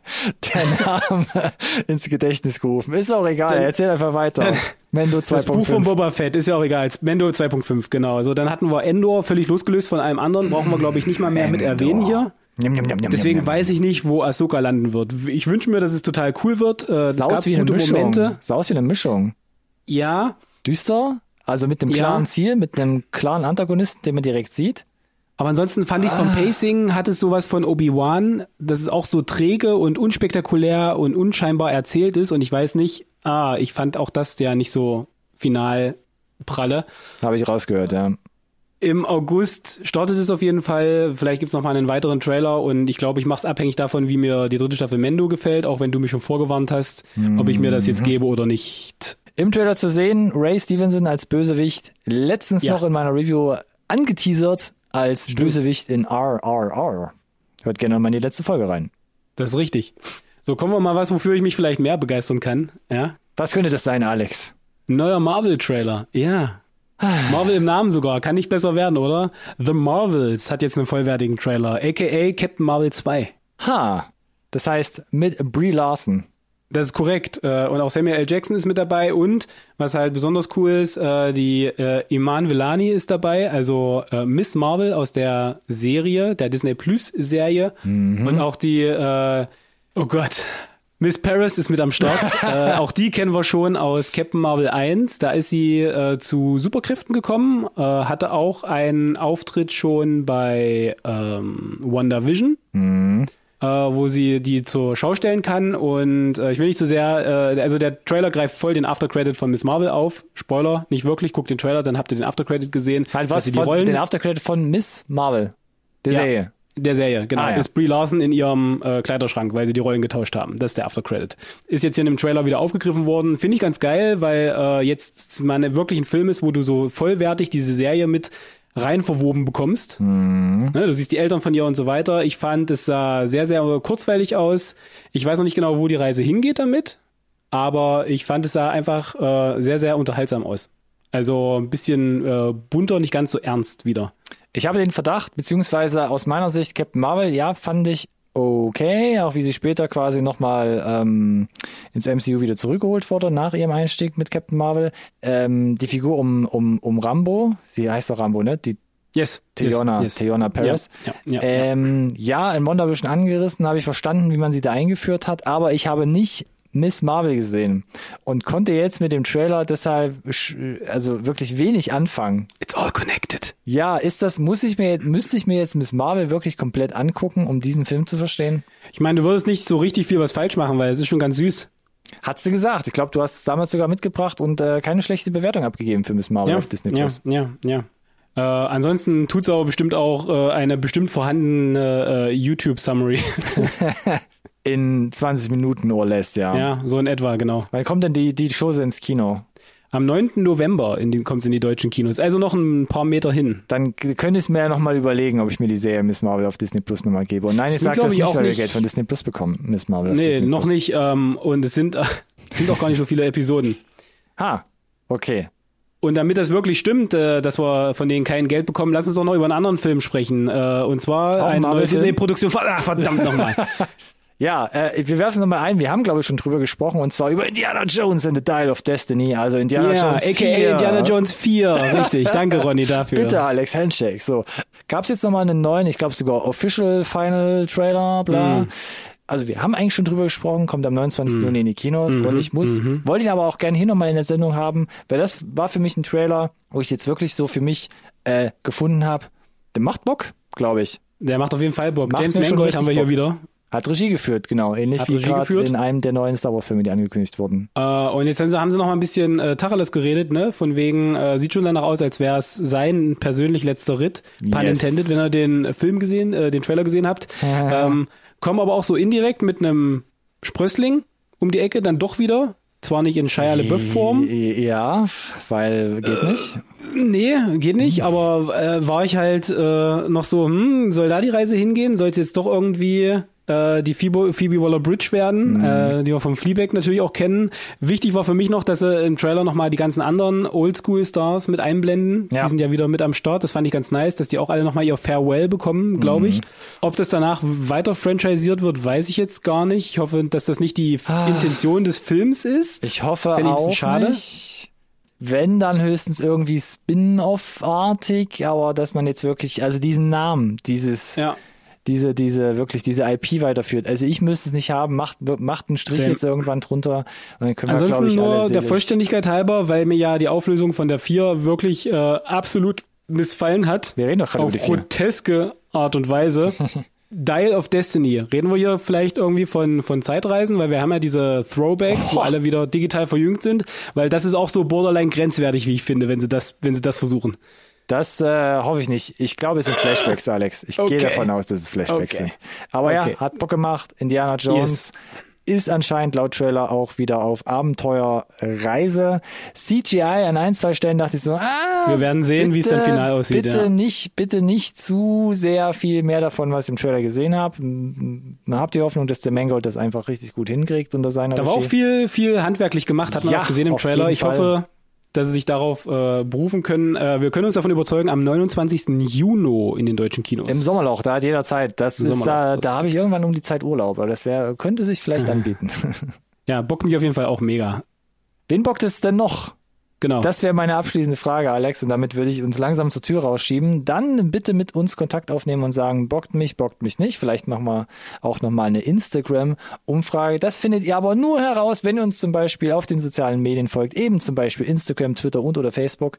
der Name ins Gedächtnis gerufen. Ist auch egal, Dann- erzähl einfach weiter. Mendo das Buch von 2.5. Boba Fett, ist ja auch egal. Mendo 2.5, genau. So, dann hatten wir Endor, völlig losgelöst von allem anderen, brauchen wir glaube ich nicht mal mehr mit erwähnen hier. Njam, njam, njam, Deswegen weiß ich nicht, wo Ahsoka landen wird. Ich wünsche mir, dass es total cool wird. Äh, Es Sah gab aus wie eine gute Mischung. Momente. Sah aus wie eine Mischung. Ja, Düster, also mit einem Ja. klaren Ziel, mit einem klaren Antagonisten, den man direkt sieht. Aber ansonsten fand ich es vom Ah. Pacing, hat es sowas von Obi-Wan, dass es auch so träge und unspektakulär und unscheinbar erzählt ist. Und ich weiß nicht, ah, ich fand auch das ja nicht so final pralle. Habe ich rausgehört, ja. Im August startet es auf jeden Fall. Vielleicht gibt's noch mal einen weiteren Trailer und ich glaube, ich mache es abhängig davon, wie mir die dritte Staffel Mendo gefällt, auch wenn du mich schon vorgewarnt hast, ob ich mir das Mhm. jetzt gebe oder nicht. Im Trailer zu sehen, Ray Stevenson als Bösewicht, letztens Ja. noch in meiner Review angeteasert als Bösewicht in RRR. Hört gerne mal in die letzte Folge rein. Das ist richtig. So, kommen wir mal was, wofür ich mich vielleicht mehr begeistern kann. Ja, Was könnte das sein, Alex? Neuer Marvel-Trailer. Ja. Marvel im Namen sogar. Kann nicht besser werden, oder? The Marvels hat jetzt einen vollwertigen Trailer. AKA Captain Marvel 2. Ha. Das heißt, mit Brie Larson. Das ist korrekt. Äh, Und auch Samuel L. Jackson ist mit dabei. Und was halt besonders cool ist, äh, die äh, Iman Vellani ist dabei, also Miss Marvel aus der Serie, der Disney Plus Serie. Und auch die, oh Gott, Miss Paris ist mit am Start. äh, auch die kennen wir schon aus Captain Marvel 1. Da ist sie äh, zu Superkräften gekommen, äh, hatte auch einen Auftritt schon bei ähm, WandaVision äh, wo sie die zur Schau stellen kann. Und äh, ich will nicht zu sehr, äh, also der Trailer greift voll den Aftercredit von Miss Marvel auf. Spoiler, nicht wirklich, guckt den Trailer, dann habt ihr den Aftercredit gesehen. Halt was sie die Rollen den Aftercredit von Miss Marvel. Der Ja. Serie. der Serie, genau. Ah, ja. Ist Brie Larson in ihrem äh, Kleiderschrank, weil sie die Rollen getauscht haben. Das ist der Aftercredit. Ist jetzt hier in dem Trailer wieder aufgegriffen worden. Finde ich ganz geil, weil äh, jetzt mal wirklich ein Film ist, wo du so vollwertig diese Serie mit rein verwoben bekommst. Ne, du siehst die Eltern von ihr und so weiter. Ich fand, es sah sehr, sehr kurzweilig aus. Ich weiß noch nicht genau, wo die Reise hingeht damit, aber ich fand, es sah einfach äh, sehr, sehr unterhaltsam aus. Also ein bisschen äh, bunter, nicht ganz so ernst wieder. Ich habe den Verdacht, beziehungsweise aus meiner Sicht Captain Marvel, ja, fand ich okay, auch wie sie später quasi nochmal ähm, ins MCU wieder zurückgeholt wurde, nach ihrem Einstieg mit Captain Marvel. Ähm, die Figur um, um, um Rambo, sie heißt doch Rambo, ne? Die Yes. Theona, yes. Theona Paris. Ja, ja, ja, ähm, ja, in WandaVision angerissen, habe ich verstanden, wie man sie da eingeführt hat, aber ich habe nicht Miss Marvel gesehen und konnte jetzt mit dem Trailer deshalb also wirklich wenig anfangen. It's all connected. Ja, ist das, muss ich mir, müsste ich mir jetzt Miss Marvel wirklich komplett angucken, um diesen Film zu verstehen? Ich meine, du würdest nicht so richtig viel was falsch machen, weil es ist schon ganz süß. Hat sie gesagt. Ich glaube, du hast es damals sogar mitgebracht und äh, keine schlechte Bewertung abgegeben für Miss Marvel Ja, auf Disney ja, Plus. ja, ja. Äh, ansonsten tut's aber bestimmt auch äh, eine bestimmt vorhandene äh, YouTube-Summary. In 20 Minuten oder less, ja. ja, so in etwa, genau. Wann kommt denn die, die Chose ins Kino? Am 9. November in den, kommt's in die deutschen Kinos. Also noch ein paar Meter hin. Dann könnte ich es mir ja nochmal überlegen, ob ich mir die Serie Miss Marvel auf Disney Plus nochmal gebe. Und nein, ich sage das ich, nicht, auch weil wir nicht- Geld von Disney Plus bekommen. Miss Marvel auf Nee, Disney noch Plus. nicht. Ähm, und es sind, äh, sind auch gar nicht so viele Episoden. Ha, okay. Und damit das wirklich stimmt, äh, dass wir von denen kein Geld bekommen, lass uns doch noch über einen anderen Film sprechen. Äh, und zwar Auch ein eine neue? Disney-Produktion. Ach, verdammt nochmal. Ja, äh, wir werfen es nochmal ein. Wir haben, glaube ich, schon drüber gesprochen und zwar über Indiana Jones and the Dial of Destiny. Also Indiana Ja, Jones aka 4. Indiana Jones 4. Richtig. Danke, Ronny, dafür. Bitte, Alex, Handshake. So, gab's jetzt nochmal einen neuen, ich glaube sogar Official Final Trailer, bla. Mhm. Also wir haben eigentlich schon drüber gesprochen, kommt am 29. Juni in die Kinos Mhm. und ich muss, wollte ihn aber auch gerne hier nochmal in der Sendung haben, weil das war für mich ein Trailer, wo ich jetzt wirklich so für mich äh, gefunden habe, der macht Bock, glaube ich. Der macht auf jeden Fall Bock. Macht James Mangold haben wir richtig hier Bock. wieder. Hat Regie geführt, genau, ähnlich Hat wie gerade in einem der neuen Star Wars Filme, die angekündigt wurden. Äh, und jetzt haben sie, noch mal ein bisschen äh, Tacheles geredet, ne? Von wegen, äh, sieht schon danach aus, als wäre es sein persönlich letzter Ritt. Pun Yes. intended, wenn ihr den Film gesehen, äh, den Trailer gesehen habt. ähm, kommen aber auch so indirekt mit einem Sprössling um die Ecke, dann doch wieder. Zwar nicht in Shia LaBeouf-Form. Ja, weil geht nicht. Nee, geht nicht, aber äh, war ich halt äh, noch so, hm, soll da die Reise hingehen? Soll es jetzt doch irgendwie äh, die Phoebe, Phoebe Waller-Bridge werden, Mhm. äh, die wir vom Fleabag natürlich auch kennen. Wichtig war für mich noch, dass sie im Trailer nochmal die ganzen anderen Oldschool-Stars mit einblenden. Ja. Die sind ja wieder mit am Start. Das fand ich ganz nice, dass die auch alle nochmal ihr Farewell bekommen, glaube Mhm. ich. Ob das danach weiter franchisierт wird, weiß ich jetzt gar nicht. Ich hoffe, dass das nicht die Ah. Intention des Films ist. Ich hoffe Fänd auch schade. nicht. Wenn, dann höchstens irgendwie Spin-off-artig, aber dass man jetzt wirklich, also diesen Namen, dieses, Ja. Diese, diese, wirklich diese IP weiterführt. Also ich müsste es nicht haben, macht, macht einen Strich Same. jetzt irgendwann drunter und dann können wir, Ansonsten glaube ich, nur der Vollständigkeit halber, weil mir ja die Auflösung von der 4 wirklich äh, absolut missfallen hat. Wir reden doch gerade auf über die vier. groteske Art und Weise. Dial of Destiny. Reden wir hier vielleicht irgendwie von, von Zeitreisen, weil wir haben ja diese Throwbacks, wo alle wieder digital verjüngt sind, weil das ist auch so borderline grenzwertig, wie ich finde, wenn sie das, wenn sie das versuchen. Das äh, hoffe ich nicht. Ich glaube, es sind Flashbacks, Alex. Ich Okay. gehe davon aus, dass es Flashbacks Okay. sind. Aber Okay. ja, hat Bock gemacht. Indiana Jones ist anscheinend laut Trailer auch wieder auf Abenteuerreise. CGI an ein, zwei Stellen dachte ich so, ah, Wir werden sehen, wie es dann final aussieht, Bitte ja. nicht, bitte nicht zu sehr viel mehr davon, was ich im Trailer gesehen habe. Man habt die Hoffnung, dass der Mangold das einfach richtig gut hinkriegt unter seiner Da war auch Regie. viel, viel handwerklich gemacht, hat man Ja, auch gesehen im Trailer. Ich Fall. hoffe, dass sie sich darauf äh, berufen können. Äh, wir können uns davon überzeugen, am 29. Juni in den deutschen Kinos. Im Sommerloch, da hat jeder Zeit. Das Im ist Sommerloch, da, das da habe ich irgendwann um die Zeit Urlaub, aber das wäre, könnte sich vielleicht anbieten. Ja, bockt mich auf jeden Fall auch mega. Wen bockt es denn noch? Genau. Das wäre meine abschließende Frage, Alex, und damit würde ich uns langsam zur Tür rausschieben. Dann bitte mit uns Kontakt aufnehmen und sagen, bockt mich, bockt mich nicht. Vielleicht machen wir auch nochmal eine Instagram-Umfrage. Das findet ihr aber nur heraus, wenn ihr uns zum Beispiel auf den sozialen Medien folgt, eben zum Beispiel Instagram, Twitter und oder Facebook.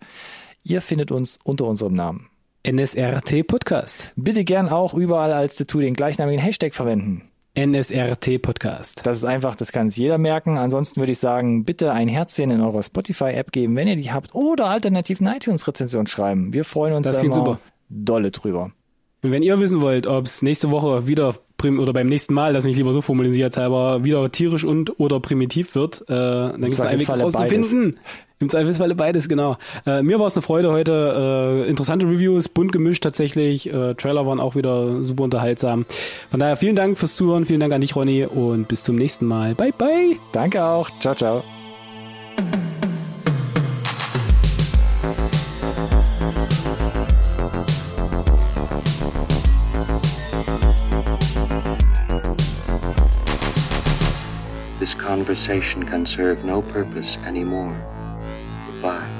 Ihr findet uns unter unserem Namen. NSRT Podcast. Bitte gern auch überall als Tattoo den gleichnamigen Hashtag verwenden. NSRT Podcast. Das ist einfach, das kann sich jeder merken. Ansonsten würde ich sagen, bitte ein Herzchen in eurer Spotify-App geben, wenn ihr die habt, oder alternativ eine iTunes-Rezension schreiben. Wir freuen uns Das da immer super. dolle drüber. Und wenn ihr wissen wollt, ob es nächste Woche wieder prim oder beim nächsten Mal, lass mich lieber so formulieren, halber wieder tierisch und oder primitiv wird, äh, dann gibt es einen Weg, das rauszufinden. Im Zweifelsfalle beides, genau. Äh, mir war es eine Freude heute. Äh, interessante Reviews, bunt gemischt tatsächlich. Äh, Trailer waren auch wieder super unterhaltsam. Von daher vielen Dank fürs Zuhören, vielen Dank an dich, Ronny, und bis zum nächsten Mal. Bye, bye. Danke auch. Ciao, ciao. This conversation can serve no purpose anymore. Bye.